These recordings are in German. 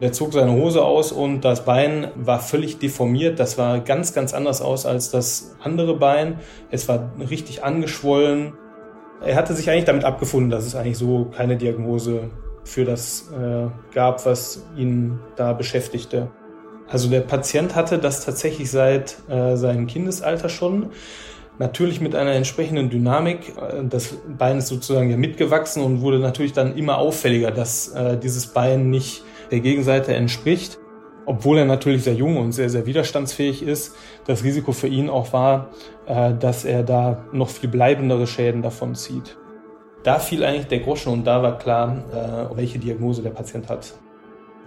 Der zog seine Hose aus und das Bein war völlig deformiert. Das war ganz, ganz anders aus als das andere Bein. Es war richtig angeschwollen. Er hatte sich eigentlich damit abgefunden, dass es eigentlich so keine Diagnose für das äh, gab, was ihn da beschäftigte. Also der Patient hatte das tatsächlich seit äh, seinem Kindesalter schon. Natürlich mit einer entsprechenden Dynamik. Das Bein ist sozusagen ja mitgewachsen und wurde natürlich dann immer auffälliger, dass äh, dieses Bein nicht der Gegenseite entspricht. Obwohl er natürlich sehr jung und sehr, sehr widerstandsfähig ist, das Risiko für ihn auch war, äh, dass er da noch viel bleibendere Schäden davon zieht. Da fiel eigentlich der Groschen und da war klar, äh, welche Diagnose der Patient hat.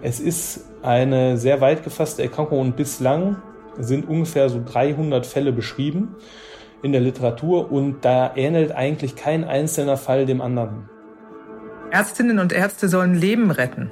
Es ist eine sehr weit gefasste Erkrankung und bislang sind ungefähr so 300 Fälle beschrieben in der Literatur und da ähnelt eigentlich kein einzelner Fall dem anderen. Ärztinnen und Ärzte sollen Leben retten.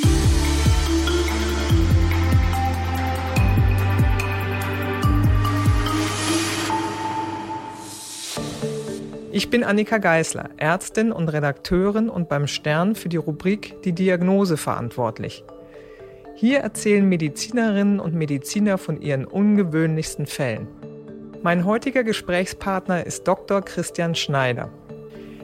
Ich bin Annika Geißler, Ärztin und Redakteurin und beim Stern für die Rubrik Die Diagnose verantwortlich. Hier erzählen Medizinerinnen und Mediziner von ihren ungewöhnlichsten Fällen. Mein heutiger Gesprächspartner ist Dr. Christian Schneider.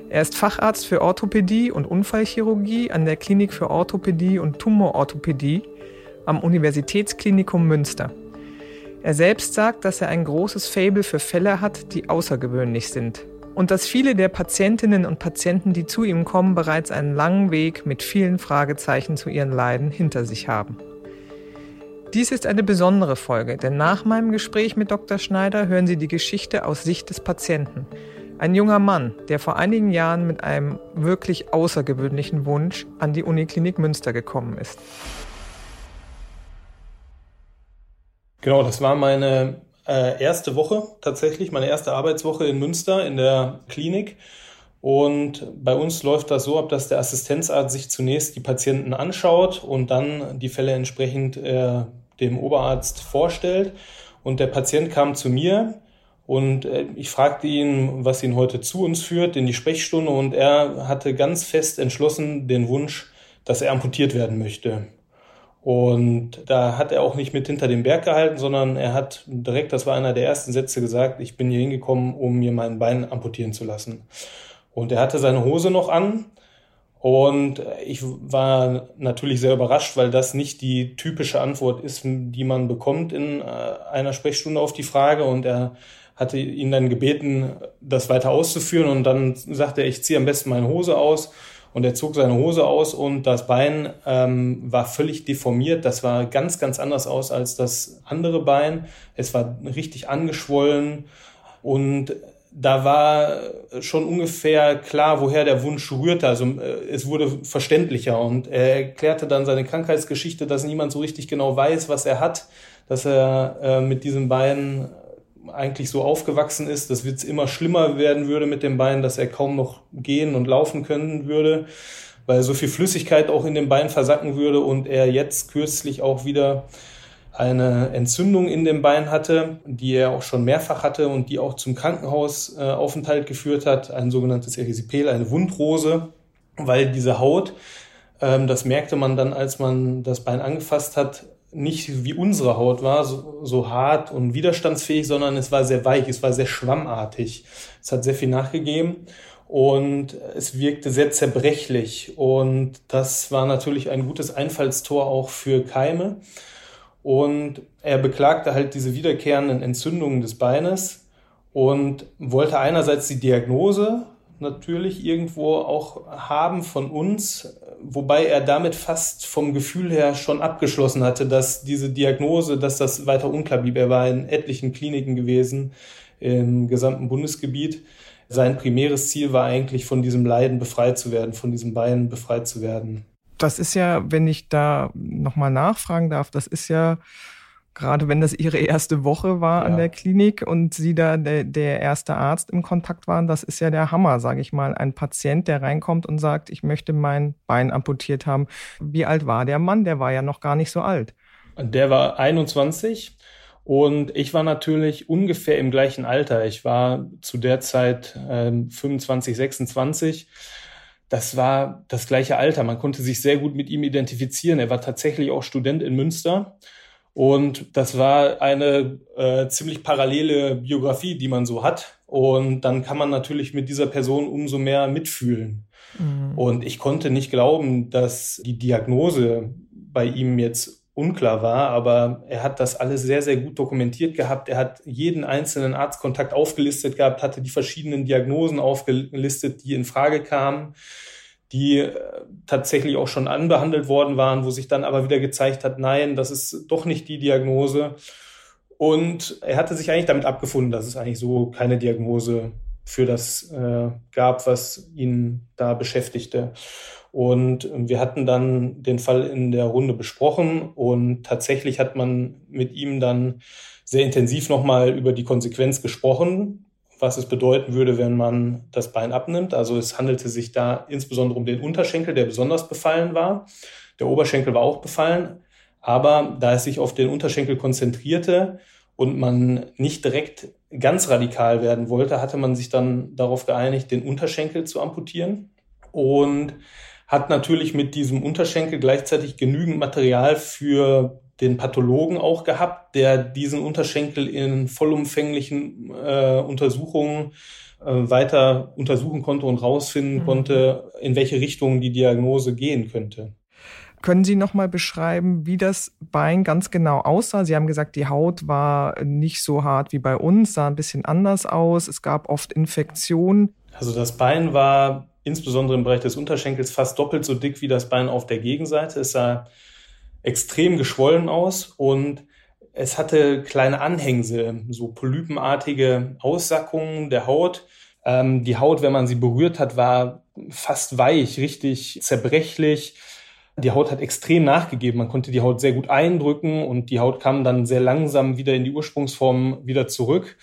Er ist Facharzt für Orthopädie und Unfallchirurgie an der Klinik für Orthopädie und Tumororthopädie am Universitätsklinikum Münster. Er selbst sagt, dass er ein großes Faible für Fälle hat, die außergewöhnlich sind und dass viele der Patientinnen und Patienten, die zu ihm kommen, bereits einen langen Weg mit vielen Fragezeichen zu ihren Leiden hinter sich haben. Dies ist eine besondere Folge, denn nach meinem Gespräch mit Dr. Schneider hören Sie die Geschichte aus Sicht des Patienten. Ein junger Mann, der vor einigen Jahren mit einem wirklich außergewöhnlichen Wunsch an die Uniklinik Münster gekommen ist. Genau, das war meine äh, erste Woche tatsächlich, meine erste Arbeitswoche in Münster in der Klinik. Und bei uns läuft das so ab, dass der Assistenzarzt sich zunächst die Patienten anschaut und dann die Fälle entsprechend äh, dem Oberarzt vorstellt. Und der Patient kam zu mir und äh, ich fragte ihn, was ihn heute zu uns führt in die Sprechstunde und er hatte ganz fest entschlossen den Wunsch, dass er amputiert werden möchte. Und da hat er auch nicht mit hinter dem Berg gehalten, sondern er hat direkt, das war einer der ersten Sätze gesagt, ich bin hier hingekommen, um mir mein Bein amputieren zu lassen. Und er hatte seine Hose noch an. Und ich war natürlich sehr überrascht, weil das nicht die typische Antwort ist, die man bekommt in äh, einer Sprechstunde auf die Frage. Und er hatte ihn dann gebeten, das weiter auszuführen. Und dann sagte er, ich ziehe am besten meine Hose aus und er zog seine Hose aus und das Bein ähm, war völlig deformiert. Das war ganz, ganz anders aus als das andere Bein. Es war richtig angeschwollen und da war schon ungefähr klar, woher der Wunsch rührte. Also äh, es wurde verständlicher und er erklärte dann seine Krankheitsgeschichte, dass niemand so richtig genau weiß, was er hat, dass er äh, mit diesem Bein eigentlich so aufgewachsen ist, dass es immer schlimmer werden würde mit dem Bein, dass er kaum noch gehen und laufen können würde, weil so viel Flüssigkeit auch in dem Bein versacken würde und er jetzt kürzlich auch wieder eine Entzündung in dem Bein hatte, die er auch schon mehrfach hatte und die auch zum Krankenhausaufenthalt geführt hat, ein sogenanntes Erisipel, eine Wundrose, weil diese Haut, ähm, das merkte man dann, als man das Bein angefasst hat, nicht wie unsere Haut war, so, so hart und widerstandsfähig, sondern es war sehr weich, es war sehr schwammartig. Es hat sehr viel nachgegeben und es wirkte sehr zerbrechlich und das war natürlich ein gutes Einfallstor auch für Keime. Und er beklagte halt diese wiederkehrenden Entzündungen des Beines und wollte einerseits die Diagnose natürlich irgendwo auch haben von uns, wobei er damit fast vom Gefühl her schon abgeschlossen hatte, dass diese Diagnose, dass das weiter unklar blieb. Er war in etlichen Kliniken gewesen im gesamten Bundesgebiet. Sein primäres Ziel war eigentlich, von diesem Leiden befreit zu werden, von diesem Bein befreit zu werden. Das ist ja, wenn ich da nochmal nachfragen darf, das ist ja Gerade wenn das Ihre erste Woche war ja. an der Klinik und Sie da der, der erste Arzt im Kontakt waren, das ist ja der Hammer, sage ich mal. Ein Patient, der reinkommt und sagt, ich möchte mein Bein amputiert haben. Wie alt war der Mann? Der war ja noch gar nicht so alt. Der war 21 und ich war natürlich ungefähr im gleichen Alter. Ich war zu der Zeit äh, 25, 26 das war das gleiche Alter. Man konnte sich sehr gut mit ihm identifizieren. Er war tatsächlich auch Student in Münster und das war eine äh, ziemlich parallele Biografie, die man so hat. Und dann kann man natürlich mit dieser Person umso mehr mitfühlen. Mhm. Und ich konnte nicht glauben, dass die Diagnose bei ihm jetzt unklar war, aber er hat das alles sehr, sehr gut dokumentiert gehabt. Er hat jeden einzelnen Arztkontakt aufgelistet gehabt, hatte die verschiedenen Diagnosen aufgelistet, die in Frage kamen die äh, tatsächlich auch schon anbehandelt worden waren, wo sich dann aber wieder gezeigt hat, nein, das ist doch nicht die Diagnose. Und er hatte sich eigentlich damit abgefunden, dass es eigentlich so keine Diagnose für das äh, gab, was ihn da beschäftigte. Und wir hatten dann den Fall in der Runde besprochen und tatsächlich hat man mit ihm dann sehr intensiv nochmal über die Konsequenz gesprochen, was es bedeuten würde, wenn man das Bein abnimmt. Also es handelte sich da insbesondere um den Unterschenkel, der besonders befallen war. Der Oberschenkel war auch befallen, aber da es sich auf den Unterschenkel konzentrierte und man nicht direkt ganz radikal werden wollte, hatte man sich dann darauf geeinigt, den Unterschenkel zu amputieren und hat natürlich mit diesem Unterschenkel gleichzeitig genügend Material für den Pathologen auch gehabt, der diesen Unterschenkel in vollumfänglichen äh, Untersuchungen äh, weiter untersuchen konnte und rausfinden mhm. konnte, in welche Richtung die Diagnose gehen könnte. Können Sie noch mal beschreiben, wie das Bein ganz genau aussah? Sie haben gesagt, die Haut war nicht so hart wie bei uns, sah ein bisschen anders aus. Es gab oft Infektionen. Also das Bein war insbesondere im Bereich des Unterschenkels fast doppelt so dick wie das Bein auf der Gegenseite. Es sah extrem geschwollen aus und es hatte kleine Anhängsel, so polypenartige Aussackungen der Haut. Ähm, die Haut, wenn man sie berührt hat, war fast weich, richtig zerbrechlich. Die Haut hat extrem nachgegeben. Man konnte die Haut sehr gut eindrücken und die Haut kam dann sehr langsam wieder in die Ursprungsform wieder zurück.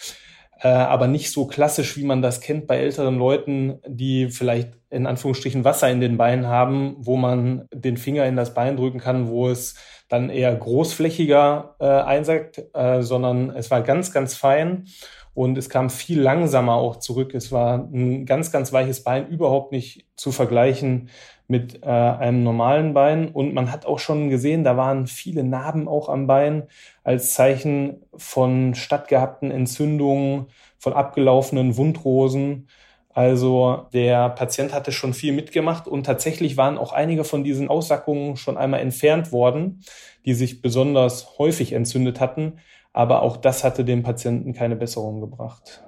Äh, aber nicht so klassisch, wie man das kennt bei älteren Leuten, die vielleicht in Anführungsstrichen Wasser in den Beinen haben, wo man den Finger in das Bein drücken kann, wo es dann eher großflächiger äh, einsackt, äh, sondern es war ganz, ganz fein und es kam viel langsamer auch zurück. Es war ein ganz, ganz weiches Bein, überhaupt nicht zu vergleichen mit äh, einem normalen Bein. Und man hat auch schon gesehen, da waren viele Narben auch am Bein als Zeichen von stattgehabten Entzündungen, von abgelaufenen Wundrosen. Also der Patient hatte schon viel mitgemacht und tatsächlich waren auch einige von diesen Aussackungen schon einmal entfernt worden, die sich besonders häufig entzündet hatten. Aber auch das hatte dem Patienten keine Besserung gebracht.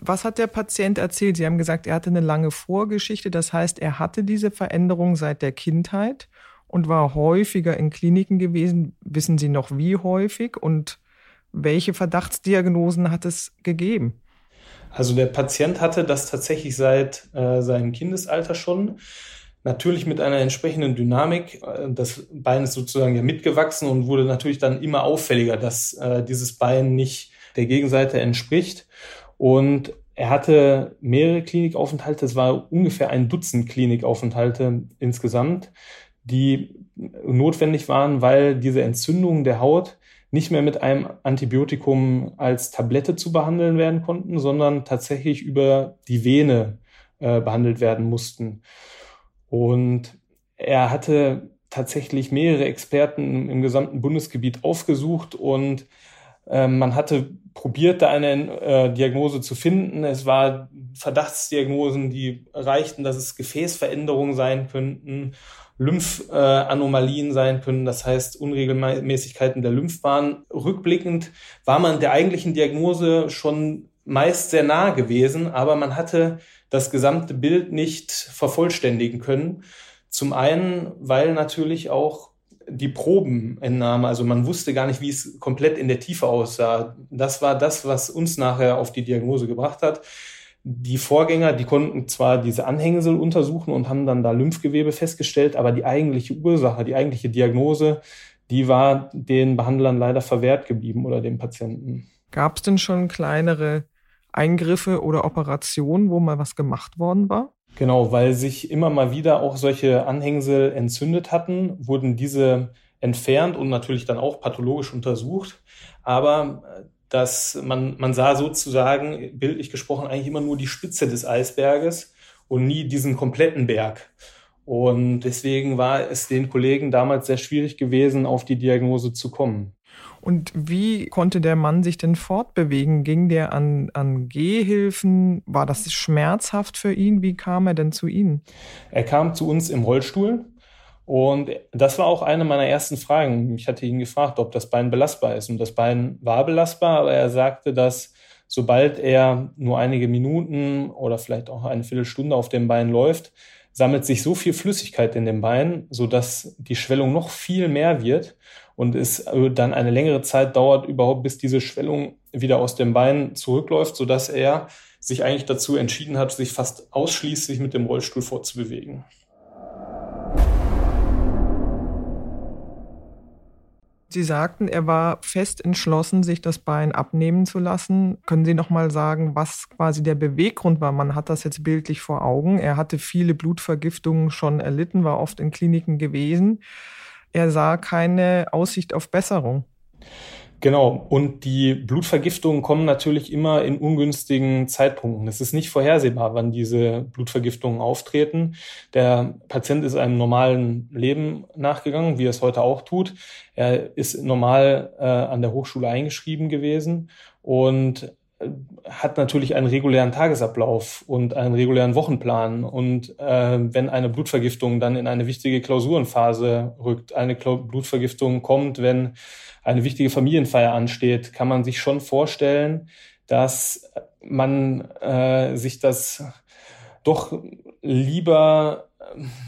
Was hat der Patient erzählt? Sie haben gesagt, er hatte eine lange Vorgeschichte. Das heißt, er hatte diese Veränderung seit der Kindheit und war häufiger in Kliniken gewesen. Wissen Sie noch, wie häufig? Und welche Verdachtsdiagnosen hat es gegeben? Also der Patient hatte das tatsächlich seit äh, seinem Kindesalter schon. Natürlich mit einer entsprechenden Dynamik. Äh, das Bein ist sozusagen ja mitgewachsen und wurde natürlich dann immer auffälliger, dass äh, dieses Bein nicht der Gegenseite entspricht. Und er hatte mehrere Klinikaufenthalte. Es war ungefähr ein Dutzend Klinikaufenthalte insgesamt, die notwendig waren, weil diese Entzündungen der Haut nicht mehr mit einem Antibiotikum als Tablette zu behandeln werden konnten, sondern tatsächlich über die Vene äh, behandelt werden mussten. Und er hatte tatsächlich mehrere Experten im gesamten Bundesgebiet aufgesucht und äh, man hatte probiert, da eine äh, Diagnose zu finden. Es war Verdachtsdiagnosen, die reichten, dass es Gefäßveränderungen sein könnten Lymphanomalien sein können, das heißt Unregelmäßigkeiten der Lymphbahn. Rückblickend war man der eigentlichen Diagnose schon meist sehr nah gewesen, aber man hatte das gesamte Bild nicht vervollständigen können. Zum einen, weil natürlich auch die Probenentnahme, also man wusste gar nicht, wie es komplett in der Tiefe aussah. Das war das, was uns nachher auf die Diagnose gebracht hat. die Vorgänger, die konnten zwar diese Anhängsel untersuchen und haben dann da Lymphgewebe festgestellt, aber die eigentliche Ursache, die eigentliche Diagnose, die war den Behandlern leider verwehrt geblieben oder den Patienten. Gab es denn schon kleinere Eingriffe oder Operationen, wo mal was gemacht worden war? Genau, weil sich immer mal wieder auch solche Anhängsel entzündet hatten, wurden diese entfernt und natürlich dann auch pathologisch untersucht. Aber dass man, man sah sozusagen, bildlich gesprochen, eigentlich immer nur die Spitze des Eisberges und nie diesen kompletten Berg. Und deswegen war es den Kollegen damals sehr schwierig gewesen, auf die Diagnose zu kommen. Und wie konnte der Mann sich denn fortbewegen? Ging der an, an Gehhilfen? War das schmerzhaft für ihn? Wie kam er denn zu Ihnen? Er kam zu uns im Rollstuhl und das war auch eine meiner ersten Fragen. Ich hatte ihn gefragt, ob das Bein belastbar ist. Und das Bein war belastbar, aber er sagte, dass sobald er nur einige Minuten oder vielleicht auch eine Viertelstunde auf dem Bein läuft, sammelt sich so viel Flüssigkeit in dem Bein, sodass die Schwellung noch viel mehr wird und es dann eine längere Zeit dauert überhaupt, bis diese Schwellung wieder aus dem Bein zurückläuft, sodass er sich eigentlich dazu entschieden hat, sich fast ausschließlich mit dem Rollstuhl fortzubewegen. Sie sagten, er war fest entschlossen, sich das Bein abnehmen zu lassen. Können Sie noch mal sagen, was quasi der Beweggrund war? Man hat das jetzt bildlich vor Augen. Er hatte viele Blutvergiftungen schon erlitten, war oft in Kliniken gewesen. Er sah keine Aussicht auf Besserung. Genau. Und die Blutvergiftungen kommen natürlich immer in ungünstigen Zeitpunkten. Es ist nicht vorhersehbar, wann diese Blutvergiftungen auftreten. Der Patient ist einem normalen Leben nachgegangen, wie er es heute auch tut. Er ist normal äh, an der Hochschule eingeschrieben gewesen und hat natürlich einen regulären Tagesablauf und einen regulären Wochenplan. Und äh, wenn eine Blutvergiftung dann in eine wichtige Klausurenphase rückt, eine Kla Blutvergiftung kommt, wenn eine wichtige Familienfeier ansteht, kann man sich schon vorstellen, dass man äh, sich das doch lieber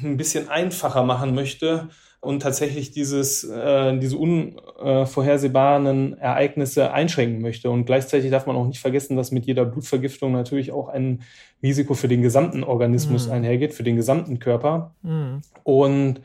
ein bisschen einfacher machen möchte und tatsächlich dieses, äh, diese unvorhersehbaren Ereignisse einschränken möchte. Und gleichzeitig darf man auch nicht vergessen, dass mit jeder Blutvergiftung natürlich auch ein Risiko für den gesamten Organismus mhm. einhergeht, für den gesamten Körper. Mhm. Und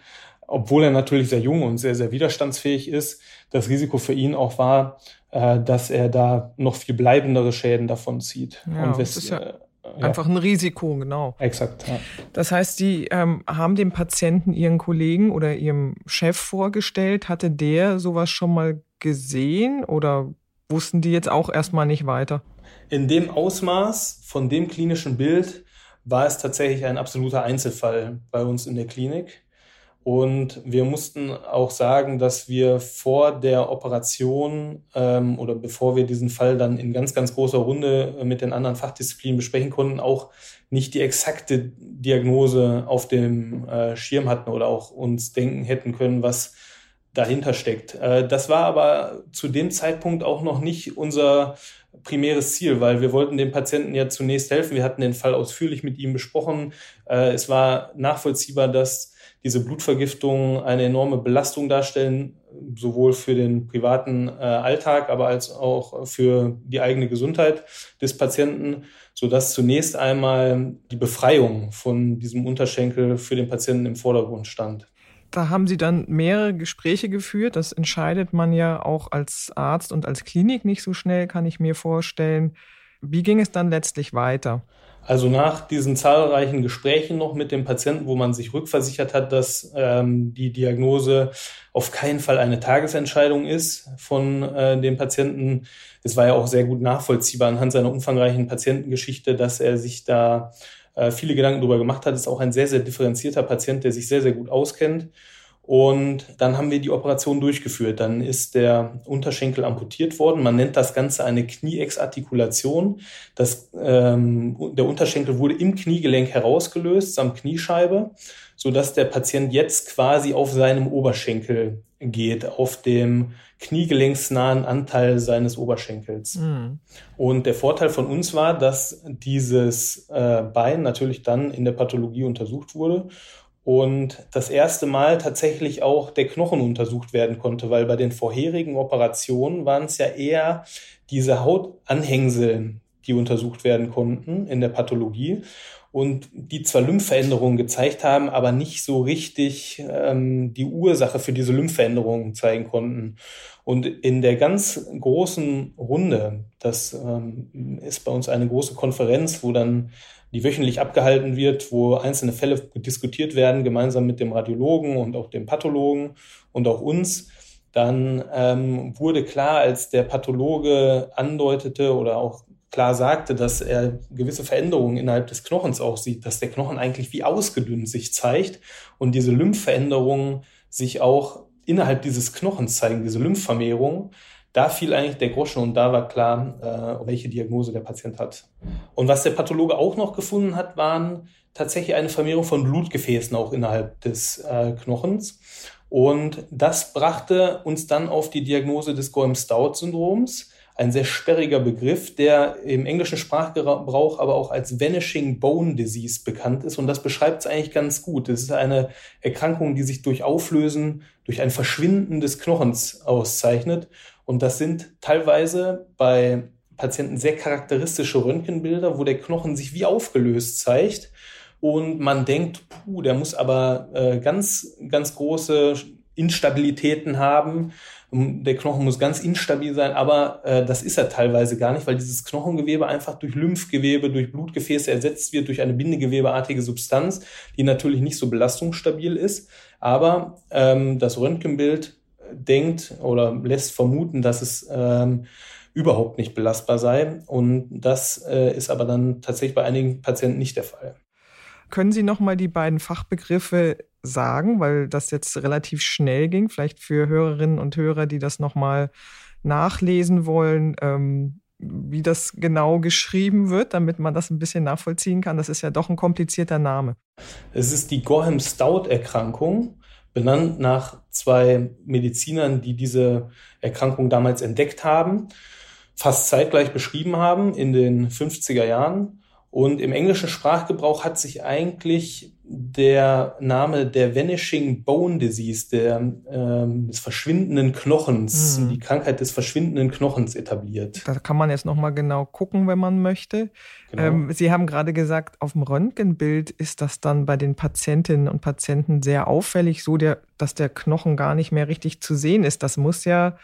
obwohl er natürlich sehr jung und sehr, sehr widerstandsfähig ist, das Risiko für ihn auch war, äh, dass er da noch viel bleibendere Schäden davon zieht. Ja, und das ist ja Einfach ein Risiko, genau. Exakt. Das heißt, Sie ähm, haben dem Patienten Ihren Kollegen oder Ihrem Chef vorgestellt. Hatte der sowas schon mal gesehen oder wussten die jetzt auch erstmal nicht weiter? In dem Ausmaß von dem klinischen Bild war es tatsächlich ein absoluter Einzelfall bei uns in der Klinik. Und wir mussten auch sagen, dass wir vor der Operation ähm, oder bevor wir diesen Fall dann in ganz, ganz großer Runde mit den anderen Fachdisziplinen besprechen konnten, auch nicht die exakte Diagnose auf dem äh, Schirm hatten oder auch uns denken hätten können, was dahinter steckt. Äh, das war aber zu dem Zeitpunkt auch noch nicht unser primäres Ziel, weil wir wollten dem Patienten ja zunächst helfen. Wir hatten den Fall ausführlich mit ihm besprochen. Äh, es war nachvollziehbar, dass diese Blutvergiftungen eine enorme Belastung darstellen, sowohl für den privaten äh, Alltag, aber als auch für die eigene Gesundheit des Patienten, so dass zunächst einmal die Befreiung von diesem Unterschenkel für den Patienten im Vordergrund stand. Da haben Sie dann mehrere Gespräche geführt. Das entscheidet man ja auch als Arzt und als Klinik nicht so schnell, kann ich mir vorstellen. Wie ging es dann letztlich weiter? Also nach diesen zahlreichen Gesprächen noch mit dem Patienten, wo man sich rückversichert hat, dass ähm, die Diagnose auf keinen Fall eine Tagesentscheidung ist von äh, dem Patienten. Es war ja auch sehr gut nachvollziehbar anhand seiner umfangreichen Patientengeschichte, dass er sich da äh, viele Gedanken darüber gemacht hat. Ist auch ein sehr, sehr differenzierter Patient, der sich sehr, sehr gut auskennt. Und dann haben wir die Operation durchgeführt. Dann ist der Unterschenkel amputiert worden. Man nennt das Ganze eine Knieexartikulation. Das, ähm, der Unterschenkel wurde im Kniegelenk herausgelöst, samt Kniescheibe, so dass der Patient jetzt quasi auf seinem Oberschenkel geht, auf dem kniegelenksnahen Anteil seines Oberschenkels. Mhm. Und der Vorteil von uns war, dass dieses äh, Bein natürlich dann in der Pathologie untersucht wurde und das erste Mal tatsächlich auch der Knochen untersucht werden konnte, weil bei den vorherigen Operationen waren es ja eher diese Hautanhängsel, die untersucht werden konnten in der Pathologie und die zwar Lymphveränderungen gezeigt haben, aber nicht so richtig ähm, die Ursache für diese Lymphveränderungen zeigen konnten. Und in der ganz großen Runde, das ähm, ist bei uns eine große Konferenz, wo dann die wöchentlich abgehalten wird, wo einzelne Fälle diskutiert werden, gemeinsam mit dem Radiologen und auch dem Pathologen und auch uns. Dann ähm, wurde klar, als der Pathologe andeutete oder auch klar sagte, dass er gewisse Veränderungen innerhalb des Knochens auch sieht, dass der Knochen eigentlich wie ausgedünnt sich zeigt und diese Lymphveränderungen sich auch innerhalb dieses Knochens zeigen, diese Lymphvermehrung, da fiel eigentlich der Groschen und da war klar, äh, welche Diagnose der Patient hat. Und was der Pathologe auch noch gefunden hat, waren tatsächlich eine Vermehrung von Blutgefäßen auch innerhalb des äh, Knochens. Und das brachte uns dann auf die Diagnose des Golm-Stout-Syndroms ein sehr sperriger Begriff, der im englischen Sprachgebrauch aber auch als Vanishing Bone Disease bekannt ist. Und das beschreibt es eigentlich ganz gut. Es ist eine Erkrankung, die sich durch Auflösen, durch ein Verschwinden des Knochens auszeichnet. Und das sind teilweise bei Patienten sehr charakteristische Röntgenbilder, wo der Knochen sich wie aufgelöst zeigt. Und man denkt, puh, der muss aber äh, ganz, ganz große Instabilitäten haben der Knochen muss ganz instabil sein, aber äh, das ist er teilweise gar nicht, weil dieses Knochengewebe einfach durch Lymphgewebe, durch Blutgefäße ersetzt wird, durch eine bindegewebeartige Substanz, die natürlich nicht so belastungsstabil ist. Aber ähm, das Röntgenbild denkt oder lässt vermuten, dass es ähm, überhaupt nicht belastbar sei. Und das äh, ist aber dann tatsächlich bei einigen Patienten nicht der Fall. Können Sie noch mal die beiden Fachbegriffe sagen, weil das jetzt relativ schnell ging, vielleicht für Hörerinnen und Hörer, die das noch mal nachlesen wollen, ähm, wie das genau geschrieben wird, damit man das ein bisschen nachvollziehen kann. Das ist ja doch ein komplizierter Name. Es ist die Gorham-Stout-Erkrankung, benannt nach zwei Medizinern, die diese Erkrankung damals entdeckt haben, fast zeitgleich beschrieben haben in den 50er Jahren. Und im englischen Sprachgebrauch hat sich eigentlich der Name der Vanishing Bone Disease, der, ähm, des verschwindenden Knochens, mhm. die Krankheit des verschwindenden Knochens etabliert. Da kann man jetzt nochmal genau gucken, wenn man möchte. Genau. Ähm, Sie haben gerade gesagt, auf dem Röntgenbild ist das dann bei den Patientinnen und Patienten sehr auffällig, so der, dass der Knochen gar nicht mehr richtig zu sehen ist. Das muss ja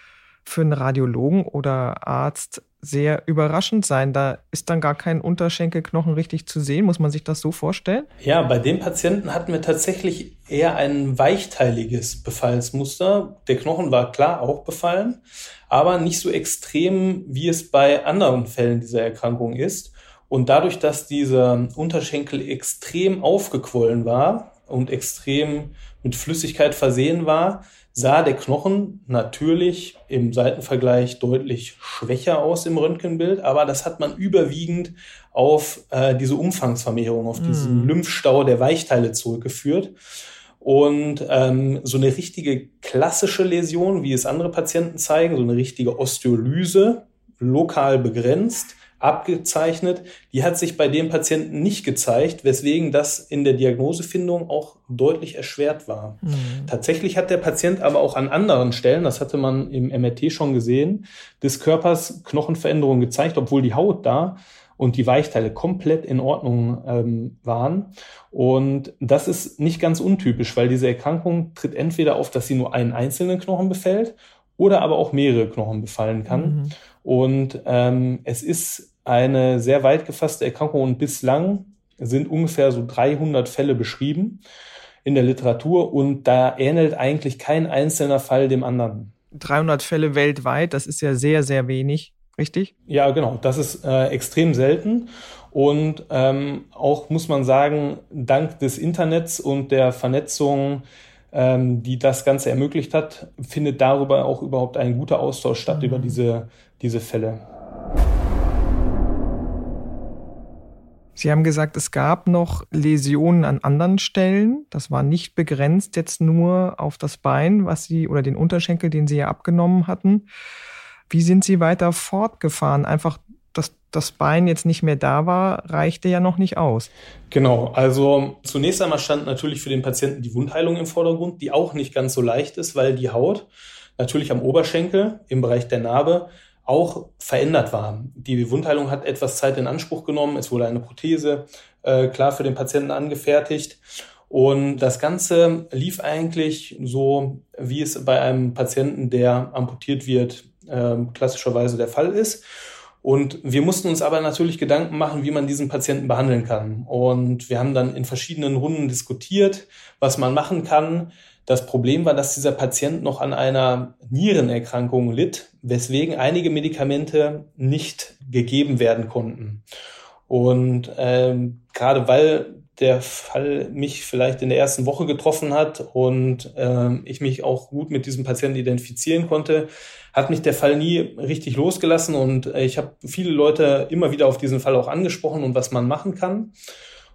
für einen Radiologen oder Arzt sehr überraschend sein. Da ist dann gar kein Unterschenkelknochen richtig zu sehen. Muss man sich das so vorstellen? Ja, bei dem Patienten hatten wir tatsächlich eher ein weichteiliges Befallsmuster. Der Knochen war klar auch befallen, aber nicht so extrem, wie es bei anderen Fällen dieser Erkrankung ist. Und dadurch, dass dieser Unterschenkel extrem aufgequollen war und extrem mit Flüssigkeit versehen war, sah der Knochen natürlich im Seitenvergleich deutlich schwächer aus im Röntgenbild, aber das hat man überwiegend auf äh, diese Umfangsvermehrung, auf diesen mm. Lymphstau der Weichteile zurückgeführt. Und ähm, so eine richtige klassische Läsion, wie es andere Patienten zeigen, so eine richtige Osteolyse, lokal begrenzt, abgezeichnet. Die hat sich bei dem Patienten nicht gezeigt, weswegen das in der Diagnosefindung auch deutlich erschwert war. Mhm. Tatsächlich hat der Patient aber auch an anderen Stellen, das hatte man im MRT schon gesehen, des Körpers Knochenveränderungen gezeigt, obwohl die Haut da und die Weichteile komplett in Ordnung ähm, waren. Und das ist nicht ganz untypisch, weil diese Erkrankung tritt entweder auf, dass sie nur einen einzelnen Knochen befällt oder aber auch mehrere Knochen befallen kann. Mhm. Und ähm, es ist eine sehr weit gefasste Erkrankung und bislang sind ungefähr so 300 Fälle beschrieben in der Literatur und da ähnelt eigentlich kein einzelner Fall dem anderen. 300 Fälle weltweit, das ist ja sehr, sehr wenig, richtig? Ja, genau, das ist äh, extrem selten und ähm, auch muss man sagen, dank des Internets und der Vernetzung, ähm, die das Ganze ermöglicht hat, findet darüber auch überhaupt ein guter Austausch statt mhm. über diese, diese Fälle. Sie haben gesagt, es gab noch Läsionen an anderen Stellen. Das war nicht begrenzt jetzt nur auf das Bein, was Sie oder den Unterschenkel, den Sie ja abgenommen hatten. Wie sind Sie weiter fortgefahren? Einfach, dass das Bein jetzt nicht mehr da war, reichte ja noch nicht aus. Genau, also zunächst einmal stand natürlich für den Patienten die Wundheilung im Vordergrund, die auch nicht ganz so leicht ist, weil die Haut natürlich am Oberschenkel im Bereich der Narbe auch verändert war. Die Wundheilung hat etwas Zeit in Anspruch genommen. Es wurde eine Prothese äh, klar für den Patienten angefertigt. Und das Ganze lief eigentlich so, wie es bei einem Patienten, der amputiert wird, äh, klassischerweise der Fall ist. Und wir mussten uns aber natürlich Gedanken machen, wie man diesen Patienten behandeln kann. Und wir haben dann in verschiedenen Runden diskutiert, was man machen kann. Das Problem war, dass dieser Patient noch an einer Nierenerkrankung litt, weswegen einige Medikamente nicht gegeben werden konnten. Und ähm, gerade weil der Fall mich vielleicht in der ersten Woche getroffen hat und äh, ich mich auch gut mit diesem Patienten identifizieren konnte, hat mich der Fall nie richtig losgelassen und äh, ich habe viele Leute immer wieder auf diesen Fall auch angesprochen und was man machen kann.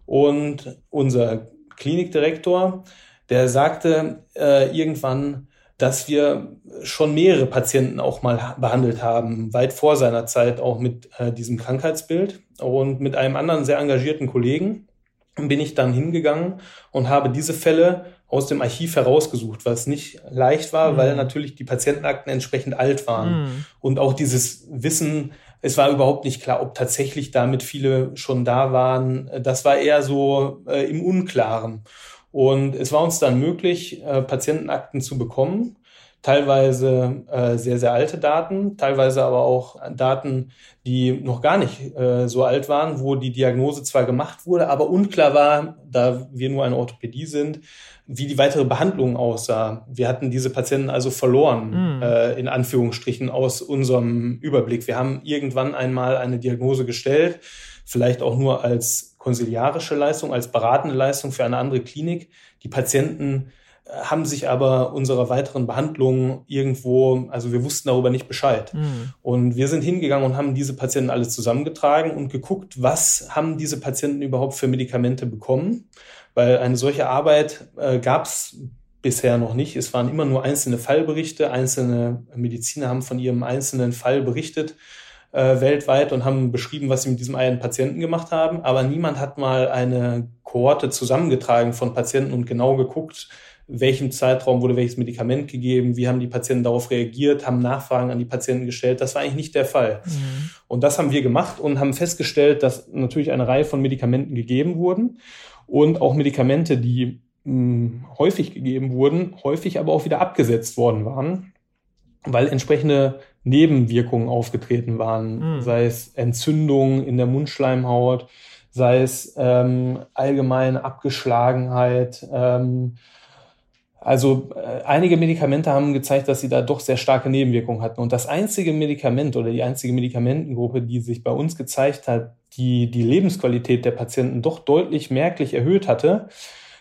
Und unser Klinikdirektor, der sagte äh, irgendwann, dass wir schon mehrere Patienten auch mal behandelt haben, weit vor seiner Zeit auch mit äh, diesem Krankheitsbild und mit einem anderen sehr engagierten Kollegen bin ich dann hingegangen und habe diese Fälle aus dem Archiv herausgesucht, was nicht leicht war, mhm. weil natürlich die Patientenakten entsprechend alt waren. Mhm. Und auch dieses Wissen, es war überhaupt nicht klar, ob tatsächlich damit viele schon da waren. Das war eher so äh, im Unklaren. Und es war uns dann möglich, äh, Patientenakten zu bekommen teilweise äh, sehr, sehr alte Daten, teilweise aber auch Daten, die noch gar nicht äh, so alt waren, wo die Diagnose zwar gemacht wurde, aber unklar war, da wir nur eine Orthopädie sind, wie die weitere Behandlung aussah. Wir hatten diese Patienten also verloren, mm. äh, in Anführungsstrichen, aus unserem Überblick. Wir haben irgendwann einmal eine Diagnose gestellt, vielleicht auch nur als konsiliarische Leistung, als beratende Leistung für eine andere Klinik. Die Patienten haben sich aber unserer weiteren Behandlung irgendwo, also wir wussten darüber nicht Bescheid. Mhm. Und wir sind hingegangen und haben diese Patienten alle zusammengetragen und geguckt, was haben diese Patienten überhaupt für Medikamente bekommen. Weil eine solche Arbeit äh, gab es bisher noch nicht. Es waren immer nur einzelne Fallberichte. Einzelne Mediziner haben von ihrem einzelnen Fall berichtet äh, weltweit und haben beschrieben, was sie mit diesem einen Patienten gemacht haben. Aber niemand hat mal eine Kohorte zusammengetragen von Patienten und genau geguckt, welchem Zeitraum wurde welches Medikament gegeben, wie haben die Patienten darauf reagiert, haben Nachfragen an die Patienten gestellt. Das war eigentlich nicht der Fall. Mhm. Und das haben wir gemacht und haben festgestellt, dass natürlich eine Reihe von Medikamenten gegeben wurden und auch Medikamente, die mh, hm, häufig gegeben wurden, häufig aber auch wieder abgesetzt worden waren, weil entsprechende Nebenwirkungen aufgetreten waren, mhm. sei es Entzündung in der Mundschleimhaut, sei es ähm, allgemeine Abgeschlagenheit, ähm, also äh, einige Medikamente haben gezeigt, dass sie da doch sehr starke Nebenwirkungen hatten. Und das einzige Medikament oder die einzige Medikamentengruppe, die sich bei uns gezeigt hat, die die Lebensqualität der Patienten doch deutlich merklich erhöht hatte,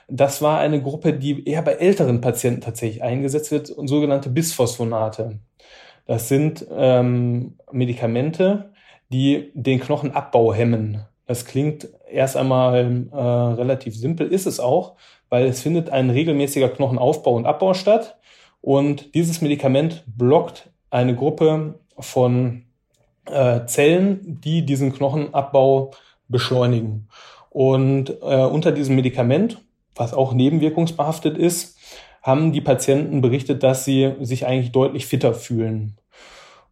das war eine Gruppe, die eher bei älteren Patienten tatsächlich eingesetzt wird, und sogenannte Bisphosphonate. Das sind ähm, Medikamente, die den Knochenabbau hemmen. Das klingt erst einmal äh, relativ simpel, ist es auch, weil es findet ein regelmäßiger Knochenaufbau und Abbau statt. Und dieses Medikament blockt eine Gruppe von äh, Zellen, die diesen Knochenabbau beschleunigen. Und äh, unter diesem Medikament, was auch nebenwirkungsbehaftet ist, haben die Patienten berichtet, dass sie sich eigentlich deutlich fitter fühlen.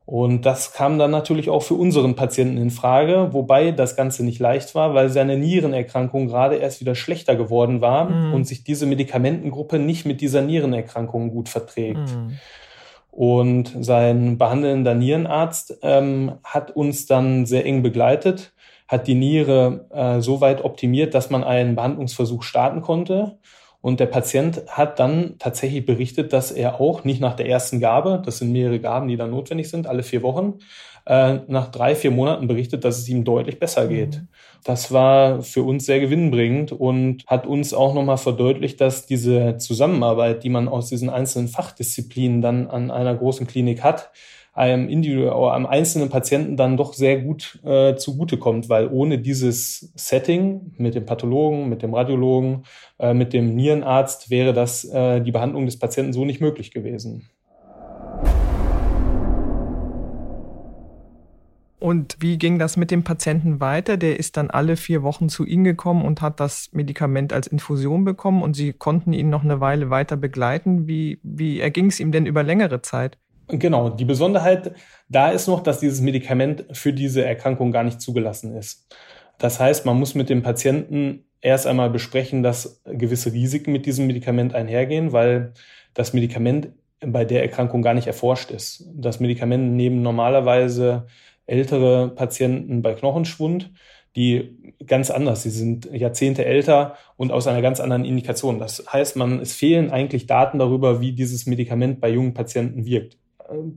Und das kam dann natürlich auch für unseren Patienten in Frage, wobei das Ganze nicht leicht war, weil seine Nierenerkrankung gerade erst wieder schlechter geworden war mhm. und sich diese Medikamentengruppe nicht mit dieser Nierenerkrankung gut verträgt. Mhm. Und sein behandelnder Nierenarzt ähm, hat uns dann sehr eng begleitet, hat die Niere äh, so weit optimiert, dass man einen Behandlungsversuch starten konnte. Und der Patient hat dann tatsächlich berichtet, dass er auch nicht nach der ersten Gabe, das sind mehrere Gaben, die dann notwendig sind, alle vier Wochen, äh, nach drei, vier Monaten berichtet, dass es ihm deutlich besser geht. Mhm. Das war für uns sehr gewinnbringend und hat uns auch nochmal verdeutlicht, dass diese Zusammenarbeit, die man aus diesen einzelnen Fachdisziplinen dann an einer großen Klinik hat, einem individuell am einzelnen Patienten dann doch sehr gut äh, zugutekommt, weil ohne dieses Setting mit dem Pathologen, mit dem Radiologen, äh, mit dem Nierenarzt wäre das äh, die Behandlung des Patienten so nicht möglich gewesen. Und wie ging das mit dem Patienten weiter? Der ist dann alle vier Wochen zu Ihnen gekommen und hat das Medikament als Infusion bekommen und Sie konnten ihn noch eine Weile weiter begleiten. Wie, wie erging es ihm denn über längere Zeit? Genau, die Besonderheit da ist noch, dass dieses Medikament für diese Erkrankung gar nicht zugelassen ist. Das heißt, man muss mit dem Patienten erst einmal besprechen, dass gewisse Risiken mit diesem Medikament einhergehen, weil das Medikament bei der Erkrankung gar nicht erforscht ist. Das Medikament nehmen normalerweise ältere Patienten bei Knochenschwund, die ganz anders, sie sind Jahrzehnte älter und aus einer ganz anderen Indikation. Das heißt, man, es fehlen eigentlich Daten darüber, wie dieses Medikament bei jungen Patienten wirkt.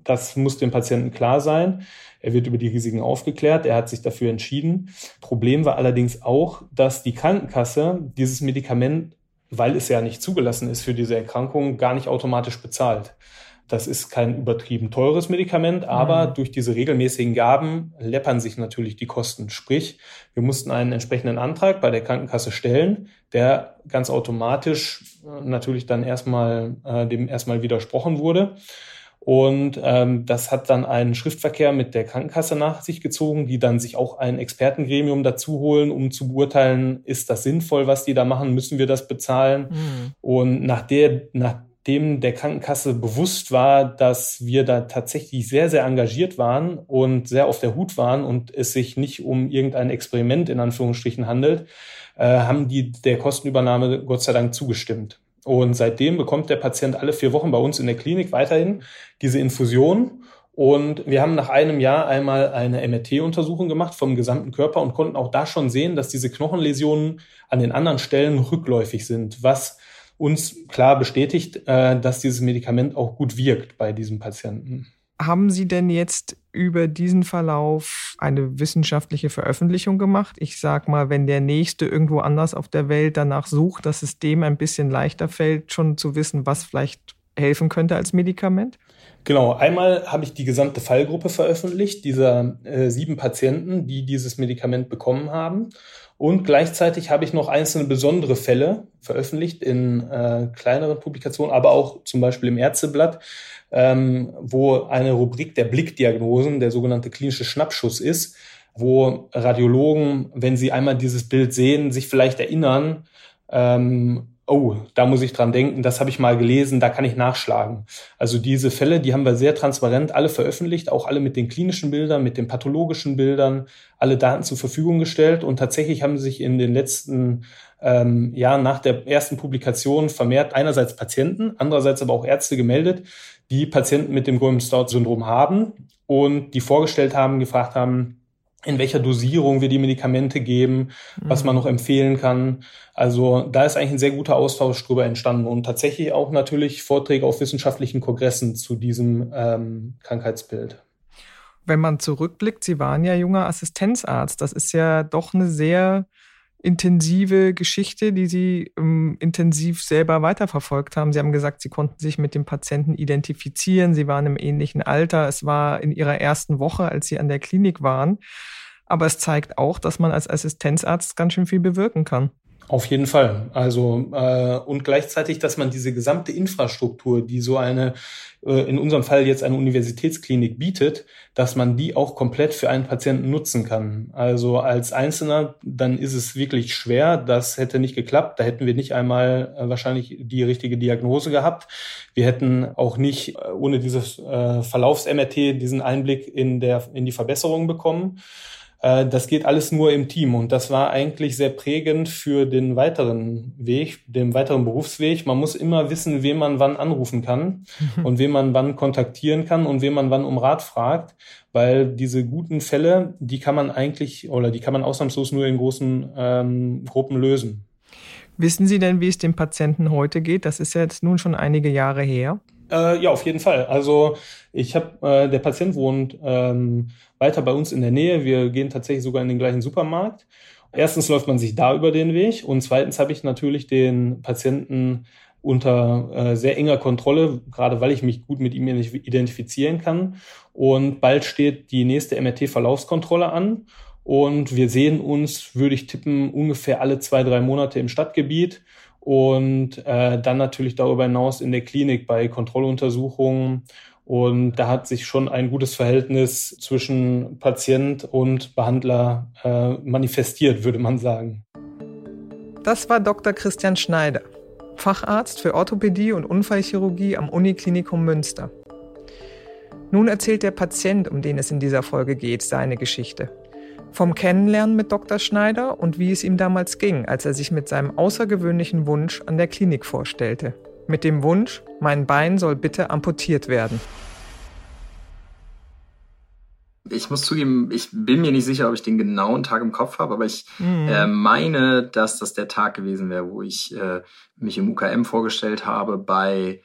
Das muss dem Patienten klar sein. Er wird über die Risiken aufgeklärt. Er hat sich dafür entschieden. Problem war allerdings auch, dass die Krankenkasse dieses Medikament, weil es ja nicht zugelassen ist für diese Erkrankung, gar nicht automatisch bezahlt. Das ist kein übertrieben teures Medikament, aber mhm. durch diese regelmäßigen Gaben läppern sich natürlich die Kosten. Sprich, wir mussten einen entsprechenden Antrag bei der Krankenkasse stellen, der ganz automatisch äh, natürlich dann erstmal äh, dem erstmal widersprochen wurde. Und ähm, das hat dann einen Schriftverkehr mit der Krankenkasse nach sich gezogen, die dann sich auch ein Expertengremium dazu holen, um zu beurteilen, ist das sinnvoll, was die da machen, müssen wir das bezahlen. Mhm. Und nach der, nachdem der Krankenkasse bewusst war, dass wir da tatsächlich sehr, sehr engagiert waren und sehr auf der Hut waren und es sich nicht um irgendein Experiment in Anführungsstrichen handelt, äh, haben die der Kostenübernahme Gott sei Dank zugestimmt. Und seitdem bekommt der Patient alle vier Wochen bei uns in der Klinik weiterhin diese Infusion. Und wir haben nach einem Jahr einmal eine MRT-Untersuchung gemacht vom gesamten Körper und konnten auch da schon sehen, dass diese Knochenläsionen an den anderen Stellen rückläufig sind, was uns klar bestätigt, äh, dass dieses Medikament auch gut wirkt bei diesem Patienten. Haben Sie denn jetzt über diesen Verlauf eine wissenschaftliche Veröffentlichung gemacht? Ich sag mal, wenn der nächste irgendwo anders auf der Welt danach sucht, dass es dem ein bisschen leichter fällt, schon zu wissen, was vielleicht helfen könnte als Medikament? Genau, einmal habe ich die gesamte Fallgruppe veröffentlicht, dieser äh, sieben Patienten, die dieses Medikament bekommen haben. Und gleichzeitig habe ich noch einzelne besondere Fälle veröffentlicht in äh, kleineren Publikationen, aber auch zum Beispiel im Ärzteblatt, ähm, wo eine Rubrik der Blickdiagnosen, der sogenannte klinische Schnappschuss ist, wo Radiologen, wenn sie einmal dieses Bild sehen, sich vielleicht erinnern, ähm, oh, da muss ich dran denken, das habe ich mal gelesen, da kann ich nachschlagen. Also diese Fälle, die haben wir sehr transparent alle veröffentlicht, auch alle mit den klinischen Bildern, mit den pathologischen Bildern, alle Daten zur Verfügung gestellt und tatsächlich haben sich in den letzten ähm, Jahren nach der ersten Publikation vermehrt einerseits Patienten, andererseits aber auch Ärzte gemeldet, die Patienten mit dem Golden-Stout-Syndrom haben und die vorgestellt haben, gefragt haben, in welcher Dosierung wir die Medikamente geben, was man mhm. noch empfehlen kann. Also da ist eigentlich ein sehr guter Austausch drüber entstanden und tatsächlich auch natürlich Vorträge auf wissenschaftlichen Kongressen zu diesem ähm, Krankheitsbild. Wenn man zurückblickt, Sie waren ja junger Assistenzarzt. Das ist ja doch eine sehr intensive Geschichte, die Sie ähm, intensiv selber weiterverfolgt haben. Sie haben gesagt, Sie konnten sich mit dem Patienten identifizieren. Sie waren im ähnlichen Alter. Es war in Ihrer ersten Woche, als Sie an der Klinik waren. Aber es zeigt auch, dass man als Assistenzarzt ganz schön viel bewirken kann. Auf jeden Fall. Also äh, und gleichzeitig, dass man diese gesamte Infrastruktur, die so eine in unserem Fall jetzt eine Universitätsklinik bietet, dass man die auch komplett für einen Patienten nutzen kann. Also als Einzelner, dann ist es wirklich schwer. Das hätte nicht geklappt. Da hätten wir nicht einmal äh, wahrscheinlich die richtige Diagnose gehabt. Wir hätten auch nicht äh, ohne dieses äh, Verlaufs-MRT diesen Einblick in der in die Verbesserung bekommen. Äh, das geht alles nur im Team und das war eigentlich sehr prägend für den weiteren Weg, den weiteren Berufsweg. Man muss immer wissen, wen man wann anrufen kann mhm. und wen man wann kontaktieren kann und wen man wann um Rat fragt, weil diese guten Fälle, die kann man eigentlich oder die kann man ausnahmslos nur in großen ähm, Gruppen lösen. Wissen Sie denn, wie es dem Patienten heute geht? Das ist jetzt nun schon einige Jahre her. Äh, ja, auf jeden Fall. Also ich habe, äh, der Patient wohnt ähm, weiter bei uns in der Nähe. Wir gehen tatsächlich sogar in den gleichen Supermarkt. Erstens läuft man sich da über den Weg und zweitens habe ich natürlich den Patienten unter äh, sehr enger Kontrolle, gerade weil ich mich gut mit ihm identifizieren kann. Und bald steht die nächste MRT-Verlaufskontrolle an. Und wir sehen uns, würde ich tippen, ungefähr alle zwei, drei Monate im Stadtgebiet und äh, dann natürlich darüber hinaus in der Klinik bei Kontrolluntersuchungen. Und da hat sich schon ein gutes Verhältnis zwischen Patient und Behandler äh, manifestiert, würde man sagen. Das war Dr. Christian Schneider, Facharzt für Orthopädie und Unfallchirurgie am Uniklinikum Münster. Nun erzählt der Patient, um den es in dieser Folge geht, seine Geschichte. Vom Kennenlernen mit Dr. Schneider und wie es ihm damals ging, als er sich mit seinem außergewöhnlichen Wunsch an der Klinik vorstellte. Mit dem Wunsch, mein Bein soll bitte amputiert werden. Ich muss zugeben, ich bin mir nicht sicher, ob ich den genauen Tag im Kopf habe, aber ich mhm. äh, meine, dass das der Tag gewesen wäre, wo ich äh, mich im UKM vorgestellt habe bei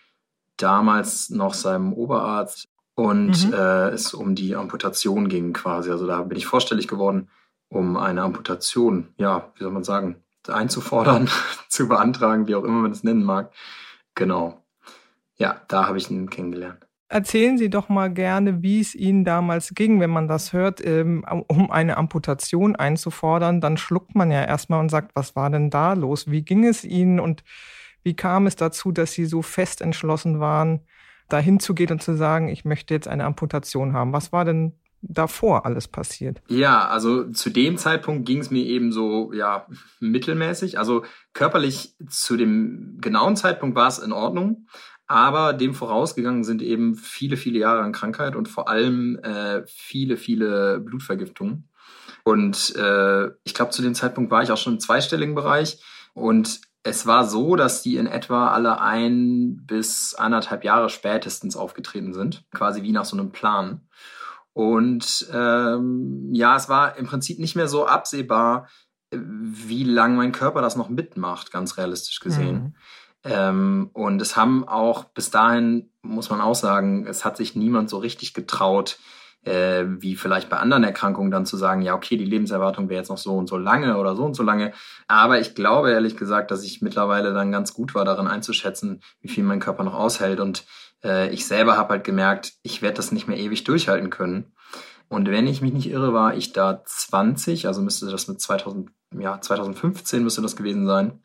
damals noch seinem Oberarzt und mhm. äh, es um die Amputation ging quasi. Also da bin ich vorstellig geworden, um eine Amputation, ja, wie soll man sagen, einzufordern, zu beantragen, wie auch immer man es nennen mag. Genau. Ja, da habe ich ihn kennengelernt. Erzählen Sie doch mal gerne, wie es Ihnen damals ging, wenn man das hört, ähm, um eine Amputation einzufordern. Dann schluckt man ja erstmal und sagt, was war denn da los? Wie ging es Ihnen und wie kam es dazu, dass Sie so fest entschlossen waren, dahin zu gehen und zu sagen, ich möchte jetzt eine Amputation haben? Was war denn davor alles passiert? Ja, also zu dem Zeitpunkt ging es mir eben so, ja, mittelmäßig. Also körperlich zu dem genauen Zeitpunkt war es in Ordnung. Aber dem vorausgegangen sind eben viele, viele Jahre an Krankheit und vor allem äh, viele, viele Blutvergiftungen. Und äh, ich glaube, zu dem Zeitpunkt war ich auch schon im zweistelligen Bereich. Und es war so, dass die in etwa alle ein bis anderthalb Jahre spätestens aufgetreten sind, quasi wie nach so einem Plan. Und ähm, ja, es war im Prinzip nicht mehr so absehbar, wie lange mein Körper das noch mitmacht, ganz realistisch gesehen. Mhm. Ähm, und es haben auch bis dahin, muss man auch sagen, es hat sich niemand so richtig getraut, äh, wie vielleicht bei anderen Erkrankungen dann zu sagen, ja, okay, die Lebenserwartung wäre jetzt noch so und so lange oder so und so lange. Aber ich glaube ehrlich gesagt, dass ich mittlerweile dann ganz gut war, darin einzuschätzen, wie viel mein Körper noch aushält. Und äh, ich selber habe halt gemerkt, ich werde das nicht mehr ewig durchhalten können. Und wenn ich mich nicht irre, war ich da 20, also müsste das mit 2000, ja, 2015 müsste das gewesen sein.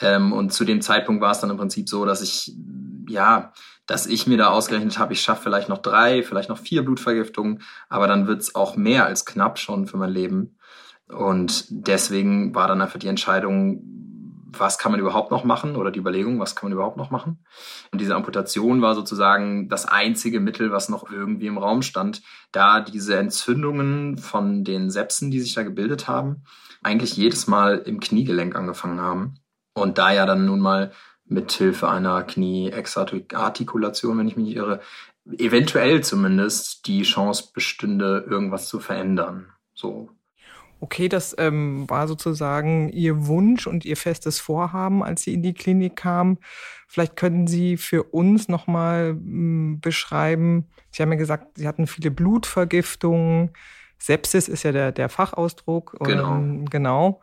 Ähm, und zu dem Zeitpunkt war es dann im Prinzip so, dass ich, ja, dass ich mir da ausgerechnet habe, ich schaffe vielleicht noch drei, vielleicht noch vier Blutvergiftungen, aber dann wird's auch mehr als knapp schon für mein Leben. Und deswegen war dann einfach die Entscheidung, was kann man überhaupt noch machen oder die Überlegung, was kann man überhaupt noch machen. Und diese Amputation war sozusagen das einzige Mittel, was noch irgendwie im Raum stand, da diese Entzündungen von den Sepsen, die sich da gebildet haben, eigentlich jedes Mal im Kniegelenk angefangen haben. Und da ja dann nun mal mit Hilfe einer Knie-Exartikulation, wenn ich mich nicht irre, eventuell zumindest die Chance bestünde, irgendwas zu verändern. So. Okay, das ähm, war sozusagen Ihr Wunsch und Ihr festes Vorhaben, als Sie in die Klinik kamen. Vielleicht können Sie für uns nochmal hm, beschreiben, Sie haben ja gesagt, Sie hatten viele Blutvergiftungen. Sepsis ist ja der, der Fachausdruck. Genau. Ähm, genau.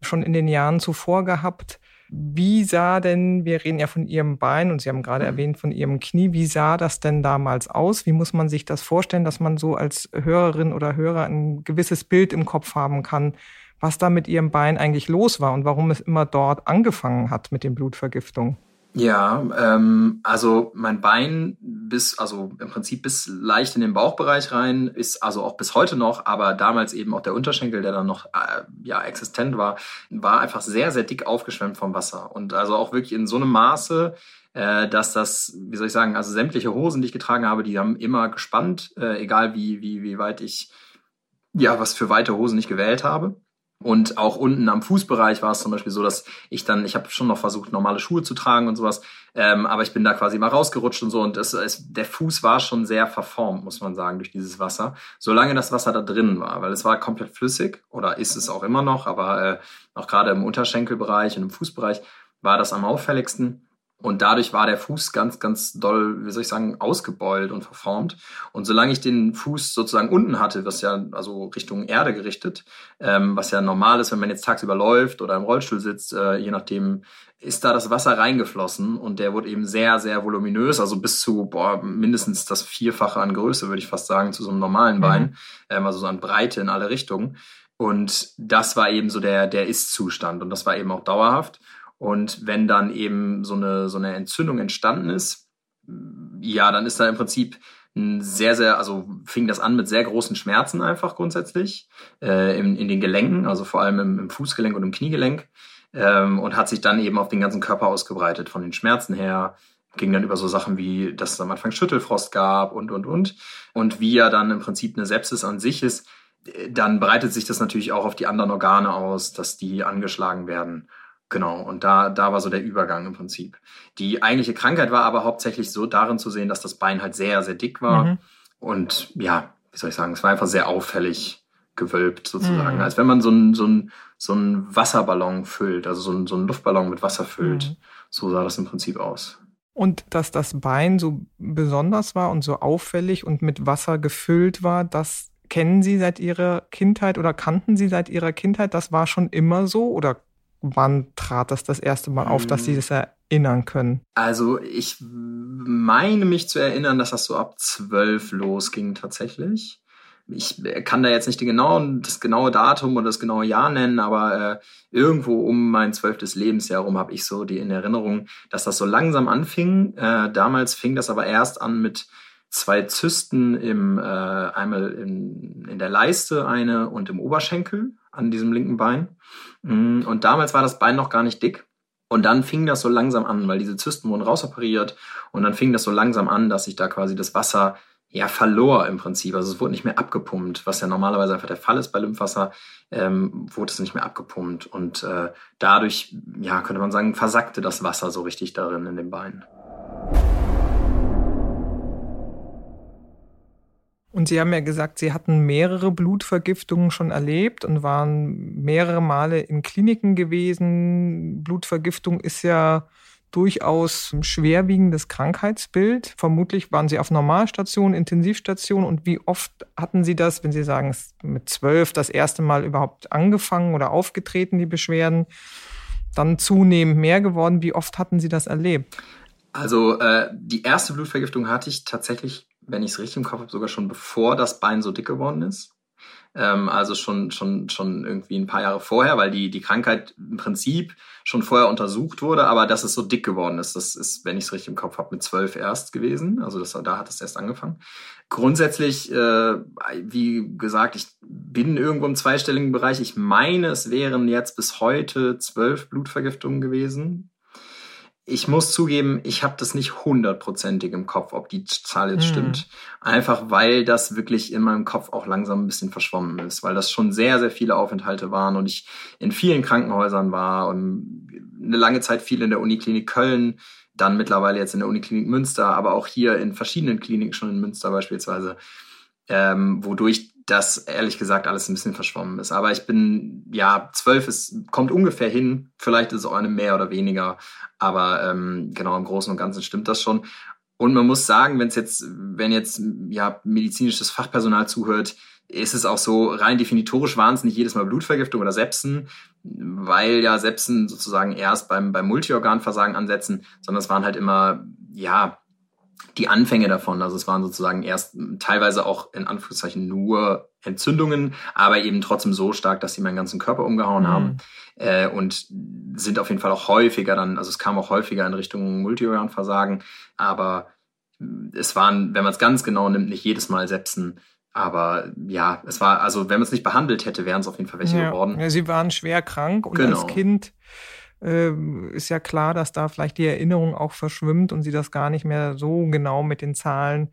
Schon in den Jahren zuvor gehabt. Wie sah denn, wir reden ja von Ihrem Bein und Sie haben gerade mhm. erwähnt von Ihrem Knie, wie sah das denn damals aus? Wie muss man sich das vorstellen, dass man so als Hörerin oder Hörer ein gewisses Bild im Kopf haben kann, was da mit Ihrem Bein eigentlich los war und warum es immer dort angefangen hat mit den Blutvergiftungen? Ja, ähm, also mein Bein bis, also im Prinzip bis leicht in den Bauchbereich rein, ist also auch bis heute noch, aber damals eben auch der Unterschenkel, der dann noch äh, ja existent war, war einfach sehr, sehr dick aufgeschwemmt vom Wasser. Und also auch wirklich in so einem Maße, äh, dass das, wie soll ich sagen, also sämtliche Hosen, die ich getragen habe, die haben immer gespannt, äh, egal wie, wie, wie weit ich, ja, was für weite Hosen ich gewählt habe. Und auch unten am Fußbereich war es zum Beispiel so, dass ich dann, ich habe schon noch versucht, normale Schuhe zu tragen und sowas, ähm, aber ich bin da quasi mal rausgerutscht und so und es, es, der Fuß war schon sehr verformt, muss man sagen, durch dieses Wasser, solange das Wasser da drin war, weil es war komplett flüssig oder ist es auch immer noch, aber äh, auch gerade im Unterschenkelbereich und im Fußbereich war das am auffälligsten. Und dadurch war der Fuß ganz, ganz doll, wie soll ich sagen, ausgebeult und verformt. Und solange ich den Fuß sozusagen unten hatte, was ja also Richtung Erde gerichtet, ähm, was ja normal ist, wenn man jetzt tagsüber läuft oder im Rollstuhl sitzt, äh, je nachdem, ist da das Wasser reingeflossen und der wurde eben sehr, sehr voluminös, also bis zu boah, mindestens das Vierfache an Größe, würde ich fast sagen, zu so einem normalen mhm. Bein, ähm, also so an Breite in alle Richtungen. Und das war eben so der, der Ist-Zustand und das war eben auch dauerhaft. Und wenn dann eben so eine, so eine Entzündung entstanden ist, ja, dann ist da im Prinzip ein sehr, sehr, also fing das an mit sehr großen Schmerzen einfach grundsätzlich äh, in, in den Gelenken, also vor allem im, im Fußgelenk und im Kniegelenk ähm, und hat sich dann eben auf den ganzen Körper ausgebreitet, von den Schmerzen her, ging dann über so Sachen wie, dass es am Anfang Schüttelfrost gab und, und, und. Und wie ja dann im Prinzip eine Sepsis an sich ist, dann breitet sich das natürlich auch auf die anderen Organe aus, dass die angeschlagen werden. Genau, und da, da war so der Übergang im Prinzip. Die eigentliche Krankheit war aber hauptsächlich so darin zu sehen, dass das Bein halt sehr, sehr dick war. Mhm. Und ja, wie soll ich sagen, es war einfach sehr auffällig gewölbt sozusagen. Mhm. Als wenn man so einen so ein, so ein Wasserballon füllt, also so ein so ein Luftballon mit Wasser füllt. Mhm. So sah das im Prinzip aus. Und dass das Bein so besonders war und so auffällig und mit Wasser gefüllt war, das kennen Sie seit Ihrer Kindheit oder kannten Sie seit Ihrer Kindheit? Das war schon immer so oder wann trat das das erste Mal auf, dass Sie hm. das erinnern können? Also ich meine mich zu erinnern, dass das so ab zwölf losging tatsächlich ich kann da jetzt nicht die genauen, das genaue Datum oder das genaue Jahr nennen, aber äh, irgendwo um mein zwölftes Lebensjahr rum habe ich so die in Erinnerung, dass das so langsam anfing. Äh, damals fing das aber erst an mit zwei Zysten im äh, einmal in, in der Leiste eine und im Oberschenkel an diesem linken Bein. Mm, und damals war das Bein noch gar nicht dick. Und dann fing das so langsam an, weil diese Zysten wurden rausoperiert und dann fing das so langsam an, dass sich da quasi das Wasser ja, verlor im Prinzip. Also es wurde nicht mehr abgepumpt, was ja normalerweise einfach der Fall ist bei Lymphwasser, ähm, wurde es nicht mehr abgepumpt. Und äh, dadurch, ja, könnte man sagen, versackte das Wasser so richtig darin in den Beinen. Und Sie haben ja gesagt, Sie hatten mehrere Blutvergiftungen schon erlebt und waren mehrere Male in Kliniken gewesen. Blutvergiftung ist ja durchaus schwerwiegendes Krankheitsbild. Vermutlich waren Sie auf Normalstation, Intensivstation. Und wie oft hatten Sie das, wenn Sie sagen, es mit zwölf das erste Mal überhaupt angefangen oder aufgetreten, die Beschwerden, dann zunehmend mehr geworden? Wie oft hatten Sie das erlebt? Also äh, die erste Blutvergiftung hatte ich tatsächlich, wenn ich es richtig im Kopf habe, sogar schon bevor das Bein so dick geworden ist ähm, also schon, schon, schon irgendwie ein paar Jahre vorher, weil die, die Krankheit im Prinzip schon vorher untersucht wurde, aber dass es so dick geworden ist, das ist, wenn ich es richtig im Kopf habe, mit zwölf erst gewesen. Also das, da hat es erst angefangen. Grundsätzlich, äh, wie gesagt, ich bin irgendwo im zweistelligen Bereich. Ich meine, es wären jetzt bis heute zwölf Blutvergiftungen gewesen ich muss zugeben, ich habe das nicht hundertprozentig im Kopf, ob die Zahl jetzt mhm. stimmt. Einfach weil das wirklich in meinem Kopf auch langsam ein bisschen verschwommen ist, weil das schon sehr, sehr viele Aufenthalte waren und ich in vielen Krankenhäusern war und eine lange Zeit viel in der Uniklinik Köln, dann mittlerweile jetzt in der Uniklinik Münster, aber auch hier in verschiedenen Kliniken, schon in Münster beispielsweise, ähm, wodurch das ehrlich gesagt alles ein bisschen verschwommen ist. Aber ich bin, ja, zwölf ist, kommt ungefähr hin. Vielleicht ist es auch eine mehr oder weniger. Aber ähm, genau, im Großen und Ganzen stimmt das schon. Und man muss sagen, wenn es jetzt, wenn jetzt ja medizinisches Fachpersonal zuhört, ist es auch so, rein definitorisch waren nicht jedes Mal Blutvergiftung oder Sepsen, weil ja Sepsen sozusagen erst beim, beim Multiorganversagen ansetzen, sondern es waren halt immer, ja, die Anfänge davon. Also es waren sozusagen erst teilweise auch in Anführungszeichen nur Entzündungen, aber eben trotzdem so stark, dass sie meinen ganzen Körper umgehauen mhm. haben äh, und sind auf jeden Fall auch häufiger dann, also es kam auch häufiger in Richtung Multiorganversagen, aber es waren, wenn man es ganz genau nimmt, nicht jedes Mal Sepsen. Aber ja, es war, also wenn man es nicht behandelt hätte, wären es auf jeden Fall welche ja. geworden. Ja, sie waren schwer krank und genau. als Kind ist ja klar, dass da vielleicht die Erinnerung auch verschwimmt und sie das gar nicht mehr so genau mit den Zahlen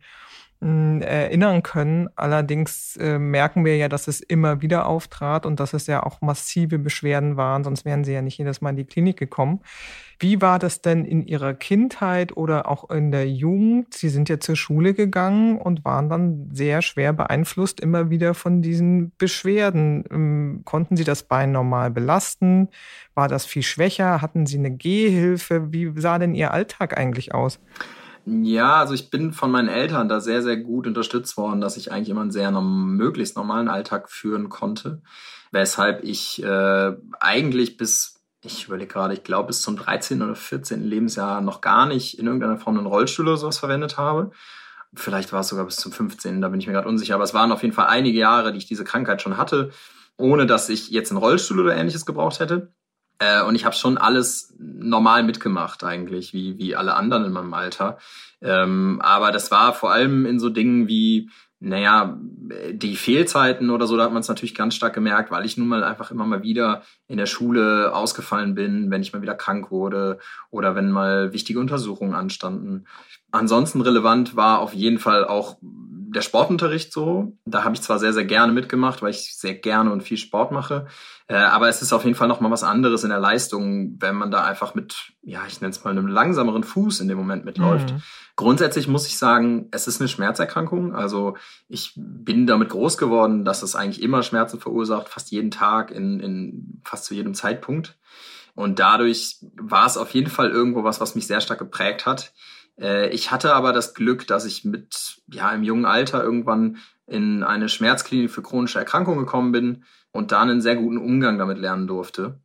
erinnern können. Allerdings äh, merken wir ja, dass es immer wieder auftrat und dass es ja auch massive Beschwerden waren, sonst wären sie ja nicht jedes Mal in die Klinik gekommen. Wie war das denn in Ihrer Kindheit oder auch in der Jugend? Sie sind ja zur Schule gegangen und waren dann sehr schwer beeinflusst immer wieder von diesen Beschwerden. Ähm, konnten Sie das Bein normal belasten? War das viel schwächer? Hatten Sie eine Gehhilfe? Wie sah denn Ihr Alltag eigentlich aus? Ja, also ich bin von meinen Eltern da sehr, sehr gut unterstützt worden, dass ich eigentlich immer einen sehr möglichst normalen Alltag führen konnte. Weshalb ich äh, eigentlich bis, ich überlege gerade, ich glaube bis zum 13. oder 14. Lebensjahr noch gar nicht in irgendeiner Form einen Rollstuhl oder sowas verwendet habe. Vielleicht war es sogar bis zum 15. Da bin ich mir gerade unsicher. Aber es waren auf jeden Fall einige Jahre, die ich diese Krankheit schon hatte, ohne dass ich jetzt einen Rollstuhl oder ähnliches gebraucht hätte. Äh, und ich habe schon alles normal mitgemacht eigentlich, wie, wie alle anderen in meinem Alter. Ähm, aber das war vor allem in so Dingen wie naja, die Fehlzeiten oder so, da hat man es natürlich ganz stark gemerkt, weil ich nun mal einfach immer mal wieder in der Schule ausgefallen bin, wenn ich mal wieder krank wurde oder wenn mal wichtige Untersuchungen anstanden. Ansonsten relevant war auf jeden Fall auch der Sportunterricht so. Da habe ich zwar sehr, sehr gerne mitgemacht, weil ich sehr gerne und viel Sport mache. Äh, aber es ist auf jeden Fall noch mal was anderes in der Leistung, wenn man da einfach mit, ja, ich nenne es mal einem langsameren Fuß in dem Moment mitläuft. Mhm. Grundsätzlich muss ich sagen, es ist eine Schmerzerkrankung. Also ich bin damit groß geworden, dass es eigentlich immer Schmerzen verursacht, fast jeden Tag, in, in fast zu jedem Zeitpunkt. Und dadurch war es auf jeden Fall irgendwo was, was mich sehr stark geprägt hat. Äh, ich hatte aber das Glück, dass ich mit, ja, im jungen Alter irgendwann in eine Schmerzklinik für chronische Erkrankungen gekommen bin und da einen sehr guten Umgang damit lernen durfte.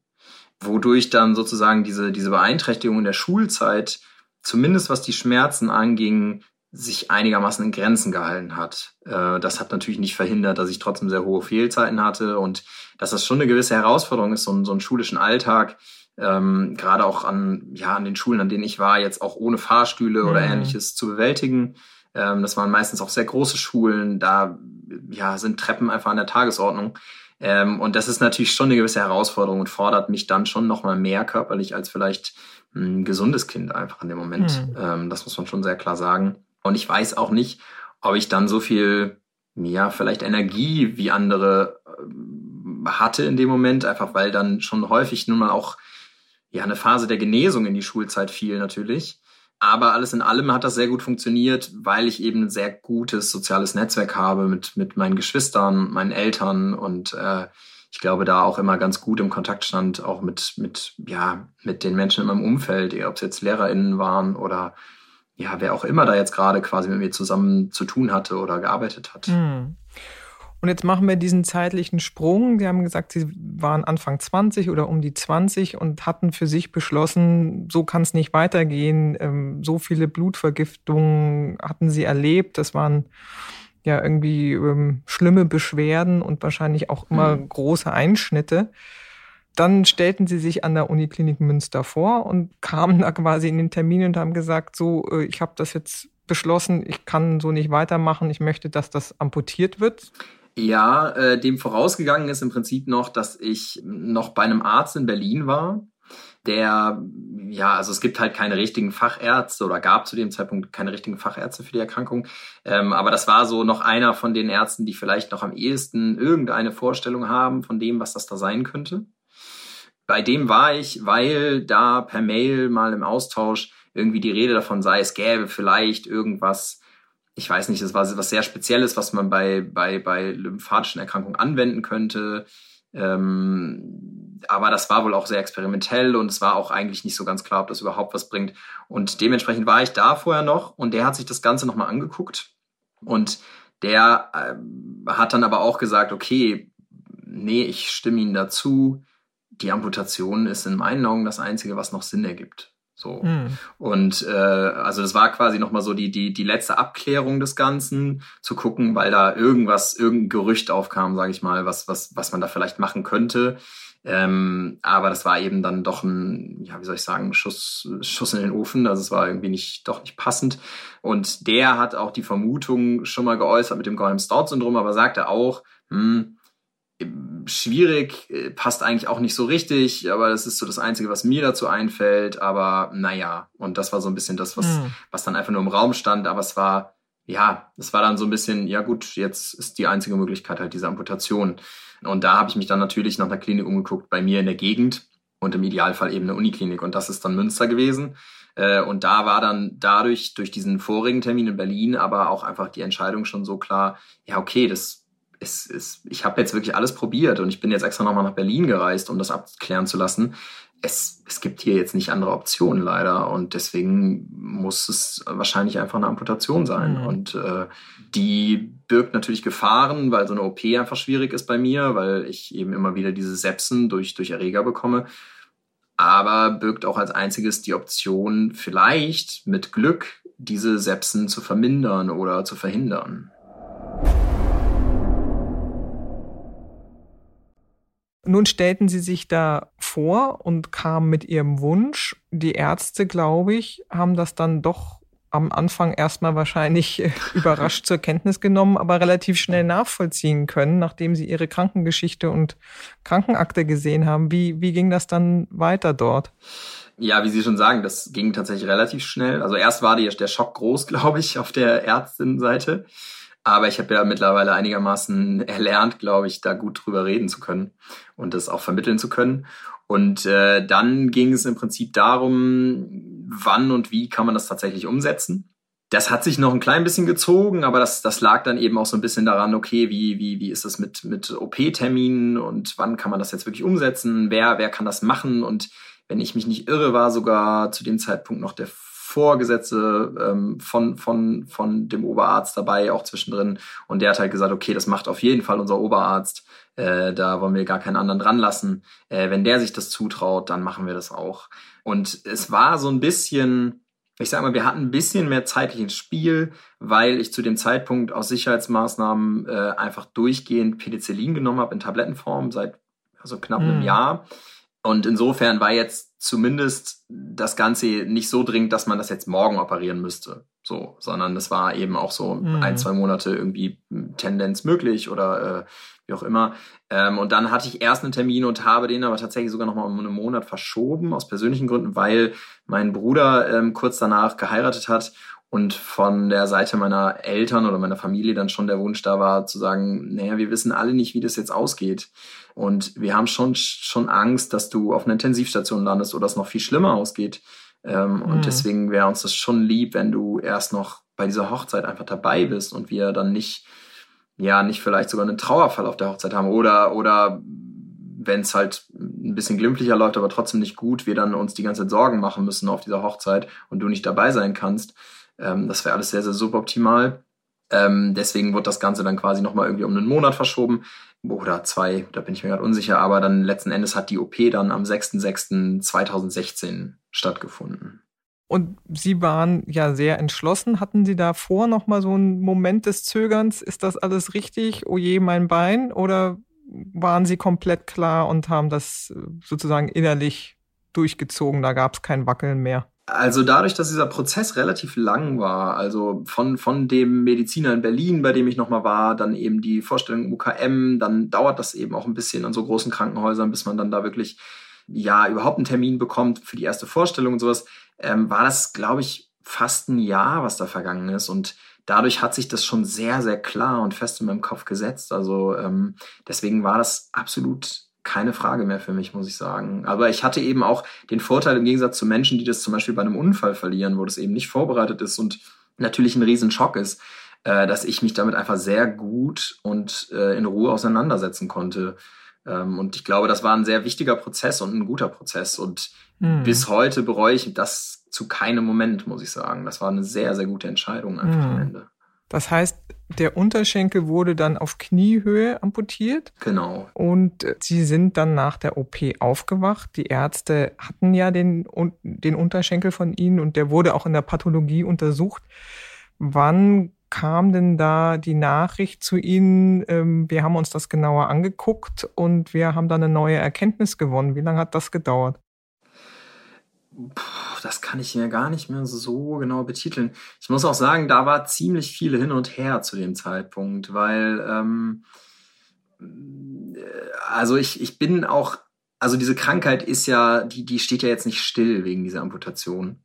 Wodurch dann sozusagen diese, diese Beeinträchtigung in der Schulzeit, zumindest was die Schmerzen anging, sich einigermaßen in Grenzen gehalten hat. Äh, das hat natürlich nicht verhindert, dass ich trotzdem sehr hohe Fehlzeiten hatte und dass das schon eine gewisse Herausforderung ist, so, einen, so einen schulischen Alltag ähm, gerade auch an, ja, an den Schulen, an denen ich war, jetzt auch ohne Fahrstühle mhm. oder ähnliches zu bewältigen. Ähm, das waren meistens auch sehr große Schulen, da ja, sind Treppen einfach an der Tagesordnung. Ähm, und das ist natürlich schon eine gewisse Herausforderung und fordert mich dann schon nochmal mehr körperlich als vielleicht ein gesundes Kind einfach in dem Moment. Mhm. Ähm, das muss man schon sehr klar sagen. Und ich weiß auch nicht, ob ich dann so viel, ja, vielleicht Energie wie andere äh, hatte in dem Moment, einfach weil dann schon häufig nun mal auch ja eine Phase der Genesung in die Schulzeit fiel natürlich. Aber alles in allem hat das sehr gut funktioniert, weil ich eben ein sehr gutes soziales Netzwerk habe mit, mit meinen Geschwistern, meinen Eltern und äh, ich glaube, da auch immer ganz gut im Kontakt stand, auch mit, mit, ja, mit den Menschen in meinem Umfeld, ob es jetzt LehrerInnen waren oder ja, wer auch immer da jetzt gerade quasi mit mir zusammen zu tun hatte oder gearbeitet hat. Mhm. Und jetzt machen wir diesen zeitlichen Sprung. Sie haben gesagt, Sie waren Anfang 20 oder um die 20 und hatten für sich beschlossen, so kann es nicht weitergehen. Ähm, so viele Blutvergiftungen hatten Sie erlebt. Das waren ja irgendwie ähm, schlimme Beschwerden und wahrscheinlich auch immer mhm. große Einschnitte. Dann stellten sie sich an der Uniklinik Münster vor und kamen da quasi in den Termin und haben gesagt, so, äh, ich habe das jetzt beschlossen, ich kann so nicht weitermachen, ich möchte, dass das amputiert wird. Ja, äh, dem vorausgegangen ist im Prinzip noch, dass ich noch bei einem Arzt in Berlin war, der, ja, also es gibt halt keine richtigen Fachärzte oder gab zu dem Zeitpunkt keine richtigen Fachärzte für die Erkrankung. Ähm, aber das war so noch einer von den Ärzten, die vielleicht noch am ehesten irgendeine Vorstellung haben von dem, was das da sein könnte. Bei dem war ich, weil da per Mail mal im Austausch irgendwie die Rede davon sei, es gäbe vielleicht irgendwas, ich weiß nicht, es war was sehr Spezielles, was man bei, bei, bei lymphatischen Erkrankungen anwenden könnte. Ähm, aber das war wohl auch sehr experimentell und es war auch eigentlich nicht so ganz klar, ob das überhaupt was bringt. Und dementsprechend war ich da vorher noch und der hat sich das Ganze nochmal angeguckt und der äh, hat dann aber auch gesagt, okay, nee, ich stimme Ihnen dazu. Die Amputation ist in meinen Augen das Einzige, was noch Sinn ergibt. So. Mhm. Und äh, also das war quasi nochmal so die, die, die letzte Abklärung des Ganzen, zu gucken, weil da irgendwas, irgendein Gerücht aufkam, sage ich mal, was, was, was man da vielleicht machen könnte. Ähm, aber das war eben dann doch ein, ja, wie soll ich sagen, Schuss, Schuss in den Ofen. Also es war irgendwie nicht, doch nicht passend. Und der hat auch die Vermutung schon mal geäußert mit dem Gorham-Stout-Syndrom, aber sagte auch, hm, schwierig, äh, passt eigentlich auch nicht so richtig, aber das ist so das Einzige, was mir dazu einfällt. Aber naja, und das war so ein bisschen das, was, mhm. was dann einfach nur im Raum stand, aber es war, ja, es war dann so ein bisschen, ja gut, jetzt ist die einzige Möglichkeit halt diese Amputation. Und da habe ich mich dann natürlich nach einer Klinik umgeguckt bei mir in der Gegend und im Idealfall eben eine Uniklinik. Und das ist dann Münster gewesen. Äh, und da war dann dadurch, durch diesen vorigen Termin in Berlin, aber auch einfach die Entscheidung schon so klar, ja, okay, das es, es, ich habe jetzt wirklich alles probiert und ich bin jetzt extra nochmal nach Berlin gereist, um das abklären zu lassen. Es, es gibt hier jetzt nicht andere Optionen leider und deswegen muss es wahrscheinlich einfach eine Amputation sein. Mhm. Und äh, die birgt natürlich Gefahren, weil so eine OP einfach schwierig ist bei mir, weil ich eben immer wieder diese Sepsen durch, durch Erreger bekomme. Aber birgt auch als einziges die Option, vielleicht mit Glück diese Sepsen zu vermindern oder zu verhindern. Nun stellten sie sich da vor und kamen mit ihrem Wunsch. Die Ärzte, glaube ich, haben das dann doch am Anfang erstmal wahrscheinlich äh, überrascht zur Kenntnis genommen, aber relativ schnell nachvollziehen können, nachdem Sie Ihre Krankengeschichte und Krankenakte gesehen haben. Wie, wie ging das dann weiter dort? Ja, wie Sie schon sagen, das ging tatsächlich relativ schnell. Also erst war der Schock groß, glaube ich, auf der Ärztinnenseite. Aber ich habe ja mittlerweile einigermaßen erlernt, glaube ich, da gut drüber reden zu können und das auch vermitteln zu können. Und äh, dann ging es im Prinzip darum, wann und wie kann man das tatsächlich umsetzen. Das hat sich noch ein klein bisschen gezogen, aber das, das lag dann eben auch so ein bisschen daran, okay, wie, wie, wie ist das mit, mit OP-Terminen und wann kann man das jetzt wirklich umsetzen? Wer, wer kann das machen? Und wenn ich mich nicht irre, war sogar zu dem Zeitpunkt noch der Vorgesetzte ähm, von, von, von dem Oberarzt dabei, auch zwischendrin. Und der hat halt gesagt, okay, das macht auf jeden Fall unser Oberarzt. Äh, da wollen wir gar keinen anderen dran lassen. Äh, wenn der sich das zutraut, dann machen wir das auch. Und es war so ein bisschen, ich sag mal, wir hatten ein bisschen mehr zeitliches Spiel, weil ich zu dem Zeitpunkt aus Sicherheitsmaßnahmen äh, einfach durchgehend Penicillin genommen habe in Tablettenform seit also knapp mhm. einem Jahr. Und insofern war jetzt zumindest das Ganze nicht so dringend, dass man das jetzt morgen operieren müsste. So, sondern es war eben auch so mhm. ein, zwei Monate irgendwie Tendenz möglich oder äh, wie auch immer. Ähm, und dann hatte ich erst einen Termin und habe den aber tatsächlich sogar noch mal um einen Monat verschoben, aus persönlichen Gründen, weil mein Bruder ähm, kurz danach geheiratet hat und von der Seite meiner Eltern oder meiner Familie dann schon der Wunsch da war, zu sagen, naja, wir wissen alle nicht, wie das jetzt ausgeht. Und wir haben schon, schon Angst, dass du auf einer Intensivstation landest oder es noch viel schlimmer ausgeht. Ähm, mhm. Und deswegen wäre uns das schon lieb, wenn du erst noch bei dieser Hochzeit einfach dabei bist und wir dann nicht, ja, nicht vielleicht sogar einen Trauerfall auf der Hochzeit haben oder, oder wenn es halt ein bisschen glimpflicher läuft, aber trotzdem nicht gut, wir dann uns die ganze Zeit Sorgen machen müssen auf dieser Hochzeit und du nicht dabei sein kannst. Ähm, das wäre alles sehr, sehr suboptimal. Ähm, deswegen wird das Ganze dann quasi nochmal irgendwie um einen Monat verschoben oder zwei, da bin ich mir gerade unsicher, aber dann letzten Endes hat die OP dann am 6.6.2016 stattgefunden. Und Sie waren ja sehr entschlossen. Hatten Sie davor nochmal so einen Moment des Zögerns? Ist das alles richtig? Oh je, mein Bein? Oder waren Sie komplett klar und haben das sozusagen innerlich durchgezogen? Da gab es kein Wackeln mehr. Also dadurch, dass dieser Prozess relativ lang war, also von, von dem Mediziner in Berlin, bei dem ich nochmal war, dann eben die Vorstellung im UKM, dann dauert das eben auch ein bisschen an so großen Krankenhäusern, bis man dann da wirklich ja überhaupt einen Termin bekommt für die erste Vorstellung und sowas, ähm, war das, glaube ich, fast ein Jahr, was da vergangen ist. Und dadurch hat sich das schon sehr, sehr klar und fest in meinem Kopf gesetzt. Also ähm, deswegen war das absolut keine Frage mehr für mich, muss ich sagen. Aber ich hatte eben auch den Vorteil im Gegensatz zu Menschen, die das zum Beispiel bei einem Unfall verlieren, wo das eben nicht vorbereitet ist und natürlich ein Riesenschock ist, äh, dass ich mich damit einfach sehr gut und äh, in Ruhe auseinandersetzen konnte. Ähm, und ich glaube, das war ein sehr wichtiger Prozess und ein guter Prozess. Und mhm. bis heute bereue ich das zu keinem Moment, muss ich sagen. Das war eine sehr, sehr gute Entscheidung einfach mhm. am Ende. Das heißt, der Unterschenkel wurde dann auf Kniehöhe amputiert. Genau. Und sie sind dann nach der OP aufgewacht. Die Ärzte hatten ja den, den Unterschenkel von ihnen und der wurde auch in der Pathologie untersucht. Wann kam denn da die Nachricht zu Ihnen, ähm, wir haben uns das genauer angeguckt und wir haben da eine neue Erkenntnis gewonnen? Wie lange hat das gedauert? Puh, das kann ich mir gar nicht mehr so genau betiteln. Ich muss auch sagen, da war ziemlich viel hin und her zu dem Zeitpunkt, weil ähm, äh, also ich, ich bin auch, also diese Krankheit ist ja, die, die steht ja jetzt nicht still wegen dieser Amputation,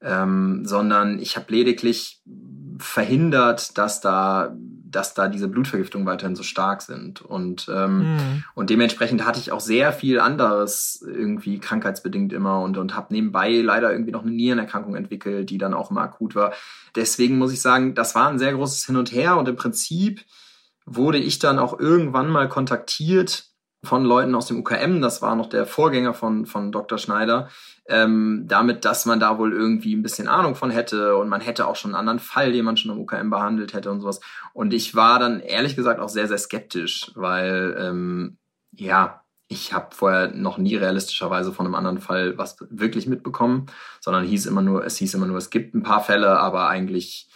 ähm, sondern ich habe lediglich verhindert, dass da dass da diese Blutvergiftungen weiterhin so stark sind. Und, ähm, mhm. und dementsprechend hatte ich auch sehr viel anderes irgendwie krankheitsbedingt immer und, und habe nebenbei leider irgendwie noch eine Nierenerkrankung entwickelt, die dann auch immer akut war. Deswegen muss ich sagen, das war ein sehr großes Hin und Her und im Prinzip wurde ich dann auch irgendwann mal kontaktiert von Leuten aus dem UKM, das war noch der Vorgänger von, von Dr. Schneider, ähm, damit, dass man da wohl irgendwie ein bisschen Ahnung von hätte und man hätte auch schon einen anderen Fall, den man schon im UKM behandelt hätte und sowas. Und ich war dann ehrlich gesagt auch sehr, sehr skeptisch, weil ähm, ja, ich habe vorher noch nie realistischerweise von einem anderen Fall was wirklich mitbekommen, sondern hieß immer nur, es hieß immer nur, es gibt ein paar Fälle, aber eigentlich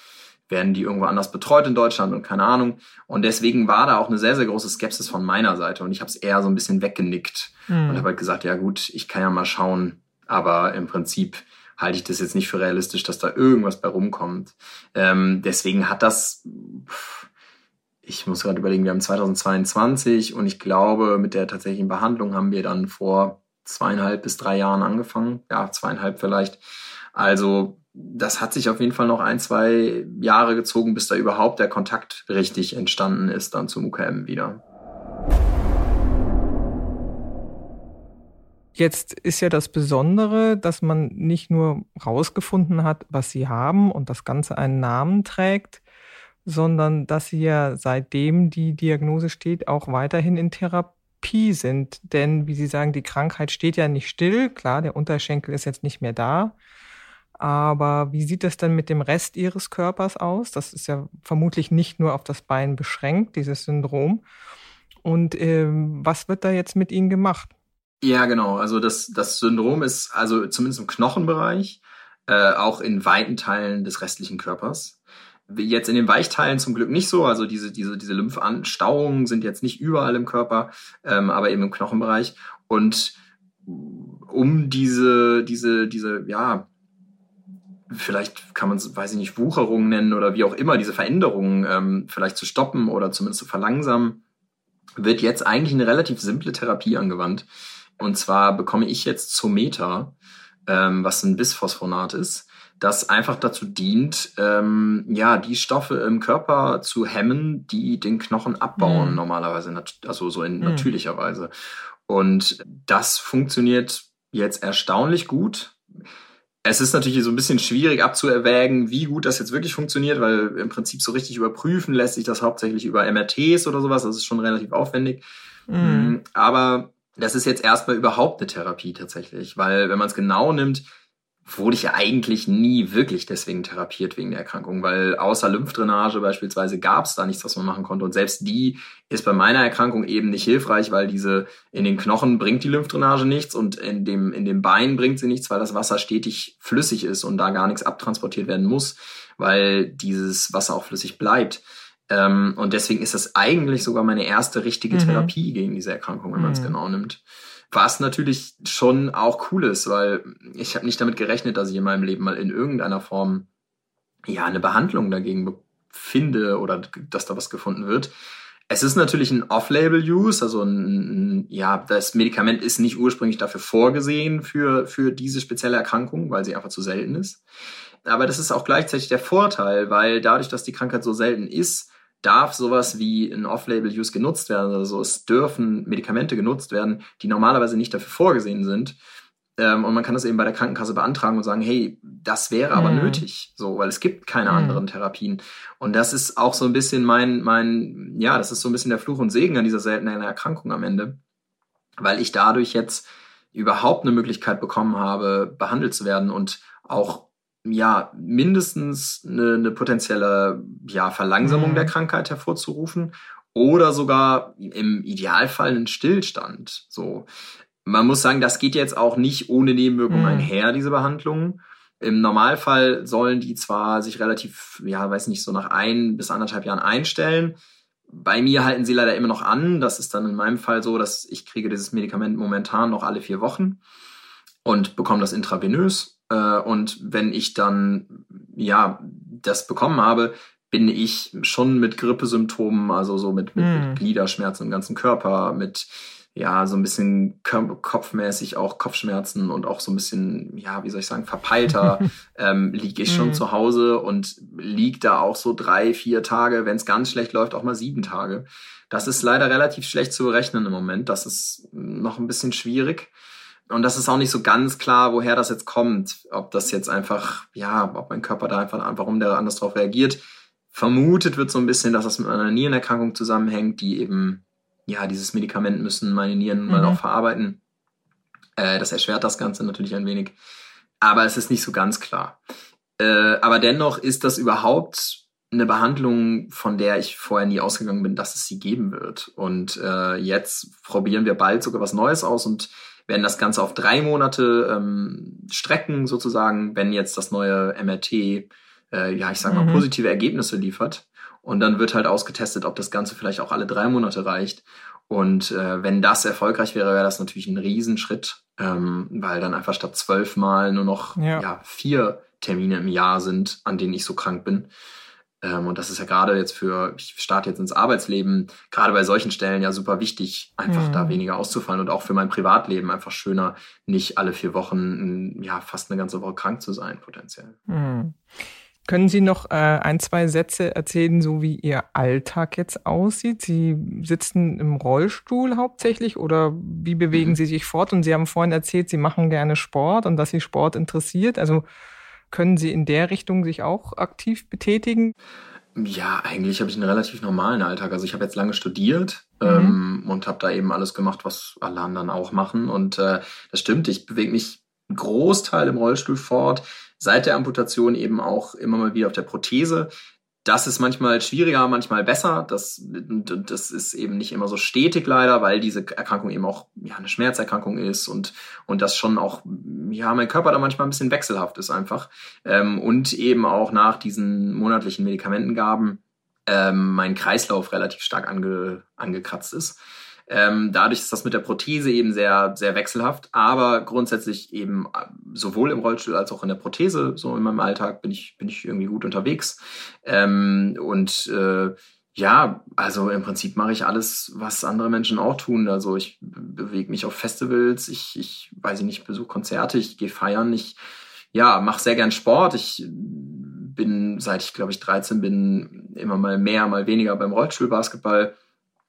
werden die irgendwo anders betreut in Deutschland und keine Ahnung. Und deswegen war da auch eine sehr, sehr große Skepsis von meiner Seite und ich habe es eher so ein bisschen weggenickt mhm. und habe halt gesagt, ja gut, ich kann ja mal schauen, aber im Prinzip halte ich das jetzt nicht für realistisch, dass da irgendwas bei rumkommt. Ähm, deswegen hat das, ich muss gerade überlegen, wir haben 2022 und ich glaube, mit der tatsächlichen Behandlung haben wir dann vor zweieinhalb bis drei Jahren angefangen. Ja, zweieinhalb vielleicht. Also das hat sich auf jeden Fall noch ein, zwei Jahre gezogen, bis da überhaupt der Kontakt richtig entstanden ist dann zum UKM wieder. Jetzt ist ja das Besondere, dass man nicht nur rausgefunden hat, was sie haben und das Ganze einen Namen trägt, sondern dass sie ja seitdem die Diagnose steht, auch weiterhin in Therapie sind. Denn, wie Sie sagen, die Krankheit steht ja nicht still. Klar, der Unterschenkel ist jetzt nicht mehr da. Aber wie sieht das denn mit dem Rest Ihres Körpers aus? Das ist ja vermutlich nicht nur auf das Bein beschränkt, dieses Syndrom. Und ähm, was wird da jetzt mit Ihnen gemacht? Ja, genau. Also das, das Syndrom ist also zumindest im Knochenbereich, äh, auch in weiten Teilen des restlichen Körpers. Jetzt in den Weichteilen zum Glück nicht so. Also diese, diese, diese Lymphanstauungen sind jetzt nicht überall im Körper, ähm, aber eben im Knochenbereich. Und um diese, diese, diese, ja, vielleicht kann man es, weiß ich nicht, Wucherung nennen oder wie auch immer, diese Veränderungen ähm, vielleicht zu stoppen oder zumindest zu verlangsamen, wird jetzt eigentlich eine relativ simple Therapie angewandt. Und zwar bekomme ich jetzt Zometa, ähm, was ein Bisphosphonat ist, das einfach dazu dient, ähm, ja, die Stoffe im Körper zu hemmen, die den Knochen abbauen, mhm. normalerweise, also so in mhm. natürlicher Weise. Und das funktioniert jetzt erstaunlich gut. Es ist natürlich so ein bisschen schwierig abzuerwägen, wie gut das jetzt wirklich funktioniert, weil im Prinzip so richtig überprüfen lässt sich das hauptsächlich über MRTs oder sowas. Das ist schon relativ aufwendig. Mhm. Aber das ist jetzt erstmal überhaupt eine Therapie tatsächlich, weil wenn man es genau nimmt, wurde ich ja eigentlich nie wirklich deswegen therapiert wegen der Erkrankung, weil außer Lymphdrainage beispielsweise gab es da nichts, was man machen konnte. Und selbst die ist bei meiner Erkrankung eben nicht hilfreich, weil diese in den Knochen bringt die Lymphdrainage nichts und in dem, in dem Bein bringt sie nichts, weil das Wasser stetig flüssig ist und da gar nichts abtransportiert werden muss, weil dieses Wasser auch flüssig bleibt. Ähm, und deswegen ist das eigentlich sogar meine erste richtige mhm. Therapie gegen diese Erkrankung, wenn man es mhm. genau nimmt. Was natürlich schon auch cool ist, weil ich habe nicht damit gerechnet, dass ich in meinem Leben mal in irgendeiner Form ja eine Behandlung dagegen finde oder dass da was gefunden wird. Es ist natürlich ein Off-Label-Use, also ein, ja, das Medikament ist nicht ursprünglich dafür vorgesehen für, für diese spezielle Erkrankung, weil sie einfach zu selten ist. Aber das ist auch gleichzeitig der Vorteil, weil dadurch, dass die Krankheit so selten ist, darf sowas wie ein Off-Label-Use genutzt werden. Also es dürfen Medikamente genutzt werden, die normalerweise nicht dafür vorgesehen sind. Ähm, und man kann das eben bei der Krankenkasse beantragen und sagen, hey, das wäre aber mhm. nötig, so, weil es gibt keine mhm. anderen Therapien. Und das ist auch so ein bisschen mein, mein, ja, das ist so ein bisschen der Fluch und Segen an dieser seltenen Erkrankung am Ende, weil ich dadurch jetzt überhaupt eine Möglichkeit bekommen habe, behandelt zu werden und auch ja, mindestens eine, eine potenzielle ja, Verlangsamung mhm. der Krankheit hervorzurufen oder sogar im Idealfall einen Stillstand. So. Man muss sagen, das geht jetzt auch nicht ohne Nebenwirkungen mhm. einher, diese Behandlungen. Im Normalfall sollen die zwar sich relativ, ja, weiß nicht, so nach ein bis anderthalb Jahren einstellen. Bei mir halten sie leider immer noch an. Das ist dann in meinem Fall so, dass ich kriege dieses Medikament momentan noch alle vier Wochen und bekomme das intravenös äh, und wenn ich dann ja das bekommen habe, bin ich schon mit Grippesymptomen, also so mit, mit, mm. mit hm. Gliederschmerzen im ganzen Körper, mit ja, so ein bisschen kopfmäßig auch Kopfschmerzen und auch so ein bisschen, ja, wie soll ich sagen, verpeilter, ähm, liege ich schon mm. zu Hause und lieg da auch so drei, vier Tage, wenn es ganz schlecht läuft, auch mal sieben Tage. Das ist leider relativ schlecht zu berechnen im Moment. Das ist noch ein bisschen schwierig. Und das ist auch nicht so ganz klar, woher das jetzt kommt. Ob das jetzt einfach, ja, ob mein Körper da einfach, warum der anders drauf reagiert. Vermutet wird so ein bisschen, dass das mit einer Nierenerkrankung zusammenhängt, die eben, ja, dieses Medikament müssen meine Nieren mhm. mal auch verarbeiten. Äh, das erschwert das Ganze natürlich ein wenig. Aber es ist nicht so ganz klar. Äh, aber dennoch ist das überhaupt eine Behandlung, von der ich vorher nie ausgegangen bin, dass es sie geben wird. Und äh, jetzt probieren wir bald sogar was Neues aus und werden das Ganze auf drei Monate ähm, strecken, sozusagen, wenn jetzt das neue MRT, äh, ja, ich sag mal, mhm. positive Ergebnisse liefert. Und dann wird halt ausgetestet, ob das Ganze vielleicht auch alle drei Monate reicht. Und äh, wenn das erfolgreich wäre, wäre das natürlich ein Riesenschritt, ähm, weil dann einfach statt zwölfmal nur noch ja. ja. vier Termine im Jahr sind, an denen ich so krank bin. Ähm, und das ist ja gerade jetzt für, ich starte jetzt ins Arbeitsleben, gerade bei solchen Stellen ja super wichtig, einfach mhm. da weniger auszufallen und auch für mein Privatleben einfach schöner, nicht alle vier Wochen, ja, fast eine ganze Woche krank zu sein, potenziell. Mhm. Können Sie noch äh, ein, zwei Sätze erzählen, so wie Ihr Alltag jetzt aussieht? Sie sitzen im Rollstuhl hauptsächlich oder wie bewegen mhm. Sie sich fort? Und Sie haben vorhin erzählt, Sie machen gerne Sport und dass Sie Sport interessiert. Also können Sie in der Richtung sich auch aktiv betätigen? Ja, eigentlich habe ich einen relativ normalen Alltag. Also ich habe jetzt lange studiert mhm. ähm, und habe da eben alles gemacht, was alle anderen auch machen. Und äh, das stimmt, ich bewege mich einen Großteil im Rollstuhl fort seit der Amputation eben auch immer mal wieder auf der Prothese. Das ist manchmal schwieriger, manchmal besser. Das, das ist eben nicht immer so stetig leider, weil diese Erkrankung eben auch ja, eine Schmerzerkrankung ist und, und das schon auch, ja, mein Körper da manchmal ein bisschen wechselhaft ist einfach. Ähm, und eben auch nach diesen monatlichen Medikamentengaben ähm, mein Kreislauf relativ stark ange, angekratzt ist. Ähm, dadurch ist das mit der Prothese eben sehr, sehr wechselhaft, aber grundsätzlich eben äh, sowohl im Rollstuhl als auch in der Prothese, so in meinem Alltag bin ich, bin ich irgendwie gut unterwegs. Ähm, und äh, ja, also im Prinzip mache ich alles, was andere Menschen auch tun. Also ich bewege mich auf Festivals, ich, ich weiß ich nicht, besuche Konzerte, ich gehe feiern, ich ja, mache sehr gern Sport. Ich bin, seit ich glaube ich 13 bin, immer mal mehr, mal weniger beim Rollstuhlbasketball.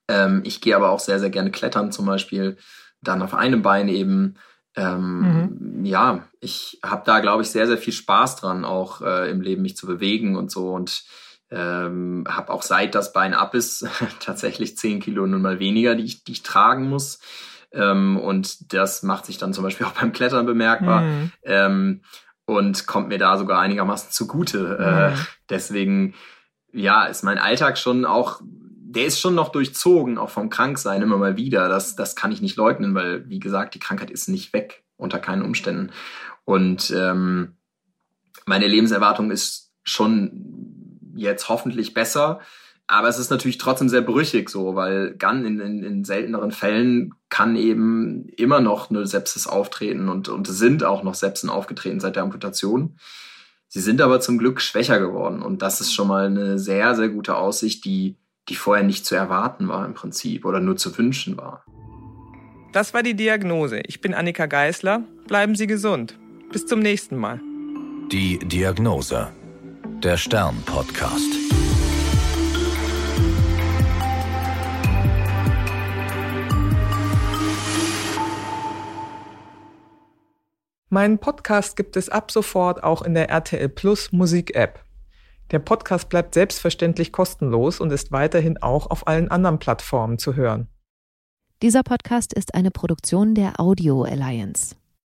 Ähm, ich gehe aber auch sehr, sehr gerne klettern zum Beispiel, dann auf einem Bein eben. Ähm, mhm. Ja, ich habe da, glaube ich, sehr, sehr viel Spaß dran, auch äh, im Leben mich zu bewegen und so. Und ähm, habe auch seit das Bein ab ist tatsächlich zehn Kilo nun mal weniger, die ich, die ich tragen muss. Ähm, und das macht sich dann zum Beispiel auch beim Klettern bemerkbar. Mhm. Ähm, und kommt mir da sogar einigermaßen zugute. Äh, mhm. Äh, deswegen, ja, ist mein Alltag schon auch der ist schon noch durchzogen, auch vom Kranksein immer mal wieder. Das, das kann ich nicht leugnen, weil, wie gesagt, die Krankheit ist nicht weg, unter keinen Umständen. Und ähm, meine Lebenserwartung ist schon jetzt hoffentlich besser. Aber es ist natürlich trotzdem sehr brüchig so, weil ganz in, in, in selteneren Fällen kann eben immer noch eine Sepsis auftreten und, und sind auch noch Sepsen aufgetreten seit der Amputation. Sie sind aber zum Glück schwächer geworden und das ist schon mal eine sehr, sehr gute Aussicht, die die vorher nicht zu erwarten war im Prinzip oder nur zu wünschen war. Das war die Diagnose. Ich bin Annika Geißler. Bleiben Sie gesund. Bis zum nächsten Mal. Die Diagnose. Der Stern-Podcast. Meinen Podcast gibt es ab sofort auch in der RTL Plus Musik App. Der Podcast bleibt selbstverständlich kostenlos und ist weiterhin auch auf allen anderen Plattformen zu hören. Dieser Podcast ist eine Produktion der Audio Alliance.